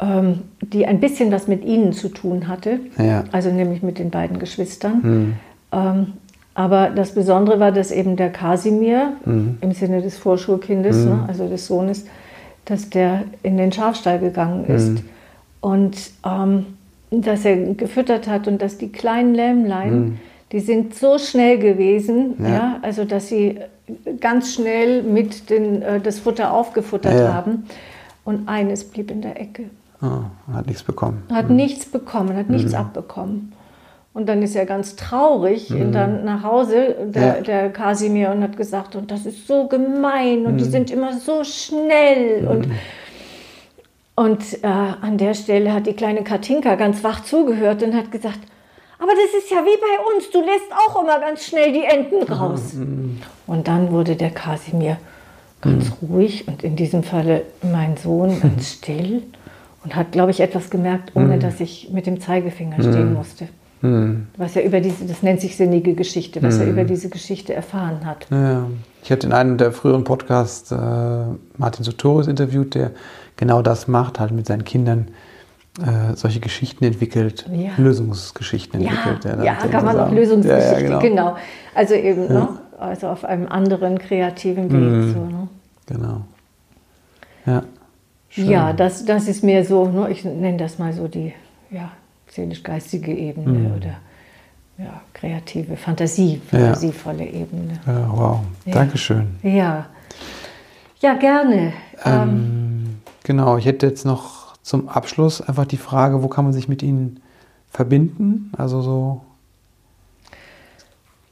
ähm, die ein bisschen was mit ihnen zu tun hatte. Ja. Also nämlich mit den beiden Geschwistern. Ähm, aber das Besondere war, dass eben der Kasimir im Sinne des Vorschulkindes, ne, also des Sohnes, dass der in den Schafstall gegangen ist und ähm, dass er gefüttert hat und dass die kleinen Lämmlein, die sind so schnell gewesen, ja. Ja. also dass sie ganz schnell mit den, äh, das Futter aufgefuttert Ja. haben und eines blieb in der Ecke. Ah, hat nichts bekommen. Hat nichts bekommen, hat nichts abbekommen. Und dann ist er ganz traurig in dann nach Hause, der, Ja. der Kasimir, und hat gesagt, und das ist so gemein und die sind immer so schnell. Und, und äh, an der Stelle hat die kleine Katinka ganz wach zugehört und hat gesagt, aber das ist ja wie bei uns, du lässt auch immer ganz schnell die Enten raus. Und dann wurde der Kasimir ganz ruhig und in diesem Falle mein Sohn ganz still und hat, glaube ich, etwas gemerkt, ohne dass ich mit dem Zeigefinger stehen musste. Was er über diese, das nennt sich sinnige Geschichte, was er über diese Geschichte erfahren hat. Ja. Ich hatte in einem der früheren Podcasts äh, Martin Sotoris interviewt, der genau das macht, halt mit seinen Kindern äh, solche Geschichten entwickelt, Ja. Lösungsgeschichten Ja, entwickelt. ja so kann man auch Lösungsgeschichte, Ja, ja, genau. genau. Also eben, ne? also auf einem anderen kreativen Weg. So, ne? Genau. Ja. Schön. Ja, das, das ist mehr so, ne, ich nenne das mal so die ja, seelisch-geistige Ebene Mhm. oder ja, kreative, Fantasie, fantasievolle Ebene. Ja, wow. Dankeschön. Ja, ja gerne. Ähm, Ähm, genau, ich hätte jetzt noch zum Abschluss einfach die Frage, wo kann man sich mit Ihnen verbinden? Also so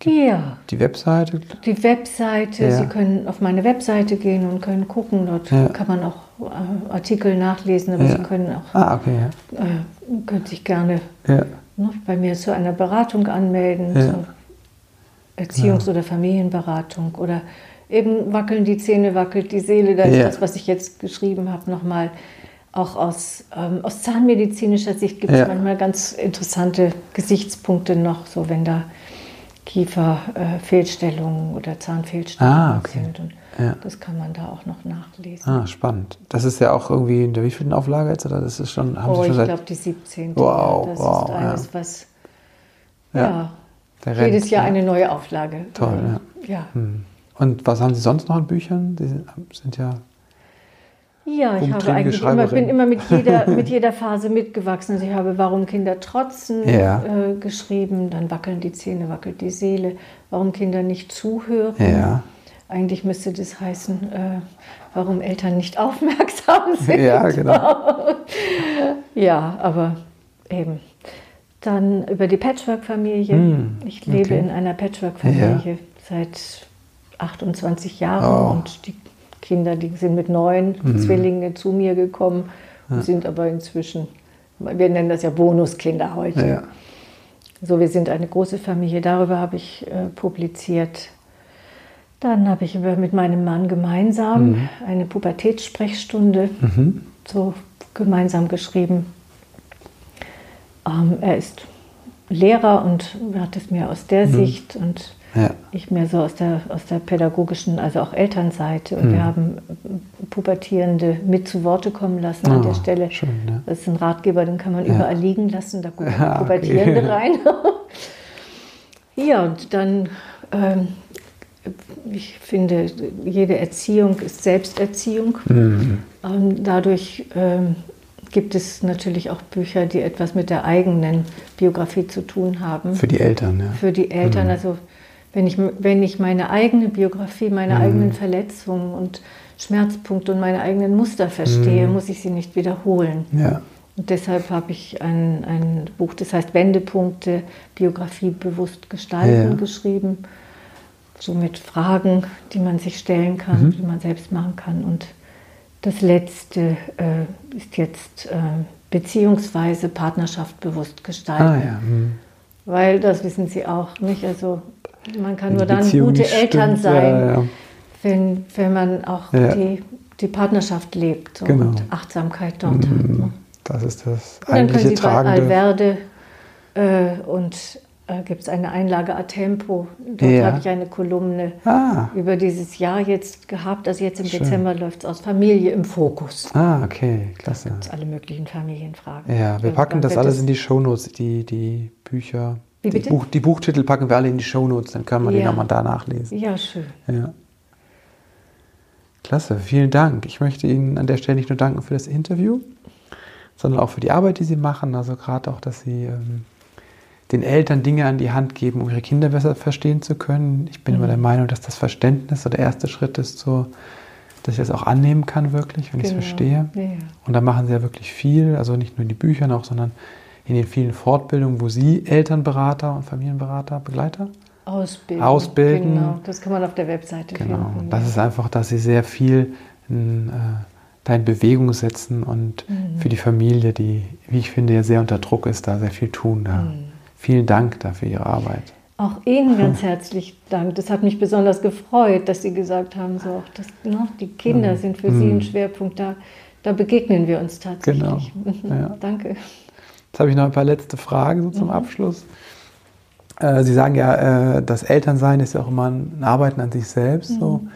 ja, die Webseite. die Webseite, Ja. Sie können auf meine Webseite gehen und können gucken, dort Ja. kann man auch äh, Artikel nachlesen, aber Ja. Sie können auch, Ah, okay, äh, können sich gerne ja. ja. ne, bei mir zu einer Beratung anmelden, Ja. zur Erziehungs- oder Familienberatung oder eben wackeln die Zähne, wackelt die Seele. Da ist Ja. das, was ich jetzt geschrieben habe, nochmal auch aus, ähm, aus zahnmedizinischer Sicht gibt es Ja. manchmal ganz interessante Gesichtspunkte noch, so wenn da Kieferfehlstellungen oder Zahnfehlstellungen Ah, okay. sind. Und Ja. das kann man da auch noch nachlesen. Ah, spannend. Das ist ja auch irgendwie in der wievielten Auflage jetzt? Oder das ist schon, haben oh, Sie schon ich glaube die 17. Wow, das wow, ist eines, ja. was Ja. ja, jedes Jahr ja. eine neue Auflage. Toll, ja. Hm. Und was haben Sie sonst noch an Büchern? Die sind, sind ja Ja, ich habe eigentlich immer, bin immer mit jeder, mit jeder Phase mitgewachsen. Also ich habe Warum Kinder trotzen Ja. äh, geschrieben, dann wackeln die Zähne, wackelt die Seele, Warum Kinder nicht zuhören. Ja. Eigentlich müsste das heißen, äh, warum Eltern nicht aufmerksam sind. Ja, genau. Ja, aber eben. Dann über die Patchwork-Familie. Hm, ich lebe okay. in einer Patchwork-Familie seit 28 Jahren Oh. und die Kinder, die sind mit neun Mhm. Zwillinge zu mir gekommen und sind aber inzwischen, wir nennen das ja Bonuskinder heute. Ja. So, wir sind eine große Familie. Darüber habe ich äh, publiziert. Dann habe ich mit meinem Mann gemeinsam Mhm. eine Pubertätssprechstunde so gemeinsam geschrieben. Ähm, er ist Lehrer und hat es mir aus der Sicht und Ja. ich mehr so aus der, aus der pädagogischen, also auch Elternseite. Und Mhm. wir haben Pubertierende mit zu Worte kommen lassen an Oh, der Stelle. schön, ja. Das ist ein Ratgeber, den kann man Ja. überall liegen lassen, da gucken Ah, okay. Pubertierende rein. ja, und dann, ähm, ich finde, jede Erziehung ist Selbsterziehung. Mhm. Ähm, dadurch ähm, gibt es natürlich auch Bücher, die etwas mit der eigenen Biografie zu tun haben. Für die Eltern, ja. Für die Eltern. Also wenn ich, wenn ich meine eigene Biografie, meine eigenen Verletzungen und Schmerzpunkte und meine eigenen Muster verstehe, muss ich sie nicht wiederholen. Ja. Und deshalb habe ich ein, ein Buch, das heißt Wendepunkte, Biografie bewusst gestalten, Ja. geschrieben. So mit Fragen, die man sich stellen kann, die man selbst machen kann. Und das letzte äh, ist jetzt äh, beziehungsweise Partnerschaft bewusst gestalten. Ah ja. Mhm. Weil das wissen Sie auch, nicht? Also man kann nur dann gute Eltern stimmt, sein, ja, ja. Wenn, wenn man auch Ja. die, die Partnerschaft lebt so, Genau. und Achtsamkeit dort hat. Ne? Das ist das Und dann können eigentliche Sie bei Tragende. Alverde äh, und äh, gibt es eine Einlage A Tempo. Dort habe ich eine Kolumne Ah. über dieses Jahr jetzt gehabt. Also jetzt im Schön. Dezember läuft es aus Familie im Fokus. Ah, okay, klasse. Das alle möglichen Familienfragen. Ja, wir Und packen das alles es- in die Shownotes, die, die Bücher. Wie die, bitte? Buch, die Buchtitel packen wir alle in die Shownotes, dann kann man die Ja. nochmal da nachlesen. Ja, schön. Ja. Klasse, vielen Dank. Ich möchte Ihnen an der Stelle nicht nur danken für das Interview, sondern auch für die Arbeit, die Sie machen. Also gerade auch, dass Sie ähm, den Eltern Dinge an die Hand geben, um ihre Kinder besser verstehen zu können. Ich bin immer der Meinung, dass das Verständnis so der erste Schritt ist, so, dass ich das auch annehmen kann, wirklich, wenn ich es Genau. verstehe. Ja. Und da machen sie ja wirklich viel, also nicht nur in den Büchern auch, sondern in den vielen Fortbildungen, wo sie Elternberater und Familienberater, Begleiter, Ausbilden. Ausbilden. Genau, das kann man auf der Webseite genau. finden. Das ist einfach, dass sie sehr viel in, äh, da in Bewegung setzen und Mhm. für die Familie, die, wie ich finde, ja sehr unter Druck ist, da sehr viel tun. Da. Mhm. Vielen Dank dafür Ihre Arbeit. Auch Ihnen ganz herzlich Dank. Das hat mich besonders gefreut, dass Sie gesagt haben, so, auch das, ne, die Kinder sind für Sie ein Schwerpunkt. Da, da begegnen wir uns tatsächlich. Genau. Mhm. Ja. Danke. Jetzt habe ich noch ein paar letzte Fragen so Mhm. zum Abschluss. Äh, Sie sagen ja, äh, das Elternsein ist ja auch immer ein Arbeiten an sich selbst. So. Mhm.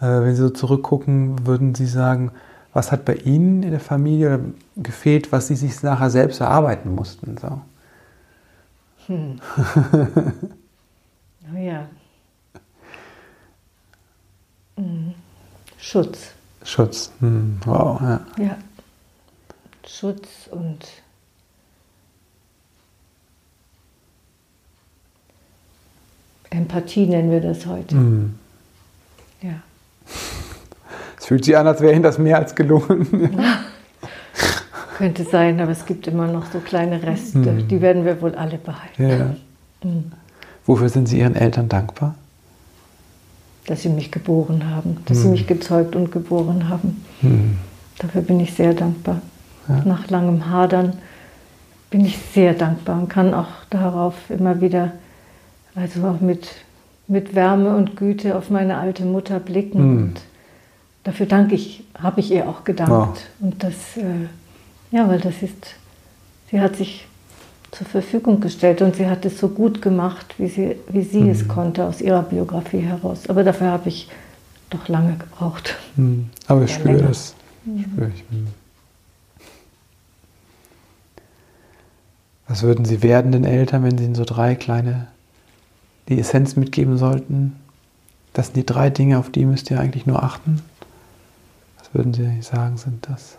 Äh, wenn Sie so zurückgucken, würden Sie sagen, was hat bei Ihnen in der Familie gefehlt, was Sie sich nachher selbst erarbeiten mussten? So. Oh ja. Mhm. Schutz. Schutz. Hm, wow. Ja. Ja. Schutz und Empathie nennen wir das heute. Hm. Ja. Es fühlt sich an, als wäre Ihnen das mehr als gelungen. Könnte sein, aber es gibt immer noch so kleine Reste. Die werden wir wohl alle behalten. ja. Wofür sind Sie Ihren Eltern dankbar? Dass sie mich geboren haben, dass sie mich gezeugt und geboren haben. Hm. Dafür bin ich sehr dankbar. Nach langem Hadern bin ich sehr dankbar und kann auch darauf immer wieder, also auch mit, mit Wärme und Güte auf meine alte Mutter blicken. Hm. Und dafür danke ich, habe ich ihr auch gedankt. Und das, äh, ja, weil das ist, sie hat sich zur Verfügung gestellt und sie hat es so gut gemacht, wie sie, wie sie es konnte aus ihrer Biografie heraus. Aber dafür habe ich doch lange gebraucht. Hm. Aber ich Ja, spüre länger. das. Spüre ich. Hm. Was würden Sie werdenden Eltern, wenn Sie so drei kleine, die Essenz mitgeben sollten? Das sind die drei Dinge, auf die müsst ihr eigentlich nur achten. Was würden Sie sagen, sind das?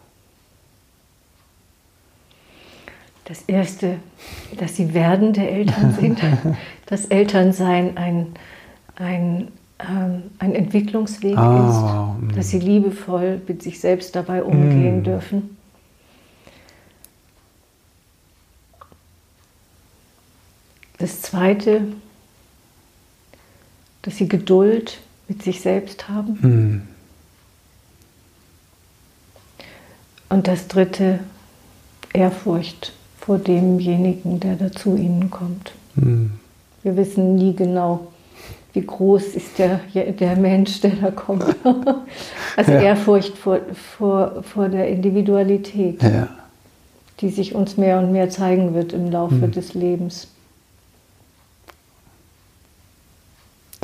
Das Erste, dass sie werdende Eltern sind, dass Elternsein ein, ein, ähm, ein Entwicklungsweg Ah, ist, dass sie liebevoll mit sich selbst dabei umgehen Mm. dürfen. Das Zweite, dass sie Geduld mit sich selbst haben. Hm. Und das Dritte, Ehrfurcht vor demjenigen, der da zu ihnen kommt. Hm. Wir wissen nie genau, wie groß ist der, der Mensch, der da kommt. Also Ja. Ehrfurcht vor, vor, vor der Individualität, Ja. die sich uns mehr und mehr zeigen wird im Laufe Hm. des Lebens.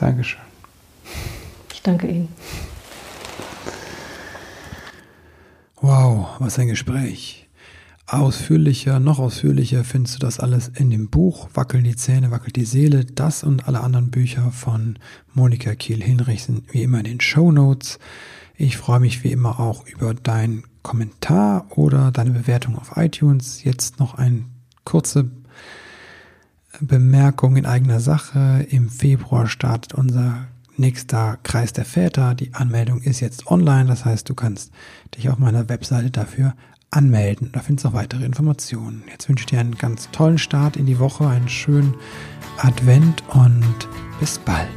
Dankeschön. Ich danke Ihnen. Wow, was ein Gespräch. Ausführlicher, noch ausführlicher findest du das alles in dem Buch Wackeln die Zähne, wackelt die Seele. Das und alle anderen Bücher von Monika Kiel-Hinrich sind wie immer in den Show Notes. Ich freue mich wie immer auch über deinen Kommentar oder deine Bewertung auf iTunes. Jetzt noch eine kurze Bemerkung in eigener Sache. Im Februar startet unser nächster Kreis der Väter. Die Anmeldung ist jetzt online. Das heißt, du kannst dich auf meiner Webseite dafür anmelden. Da findest du auch weitere Informationen. Jetzt wünsche ich dir einen ganz tollen Start in die Woche, einen schönen Advent und bis bald.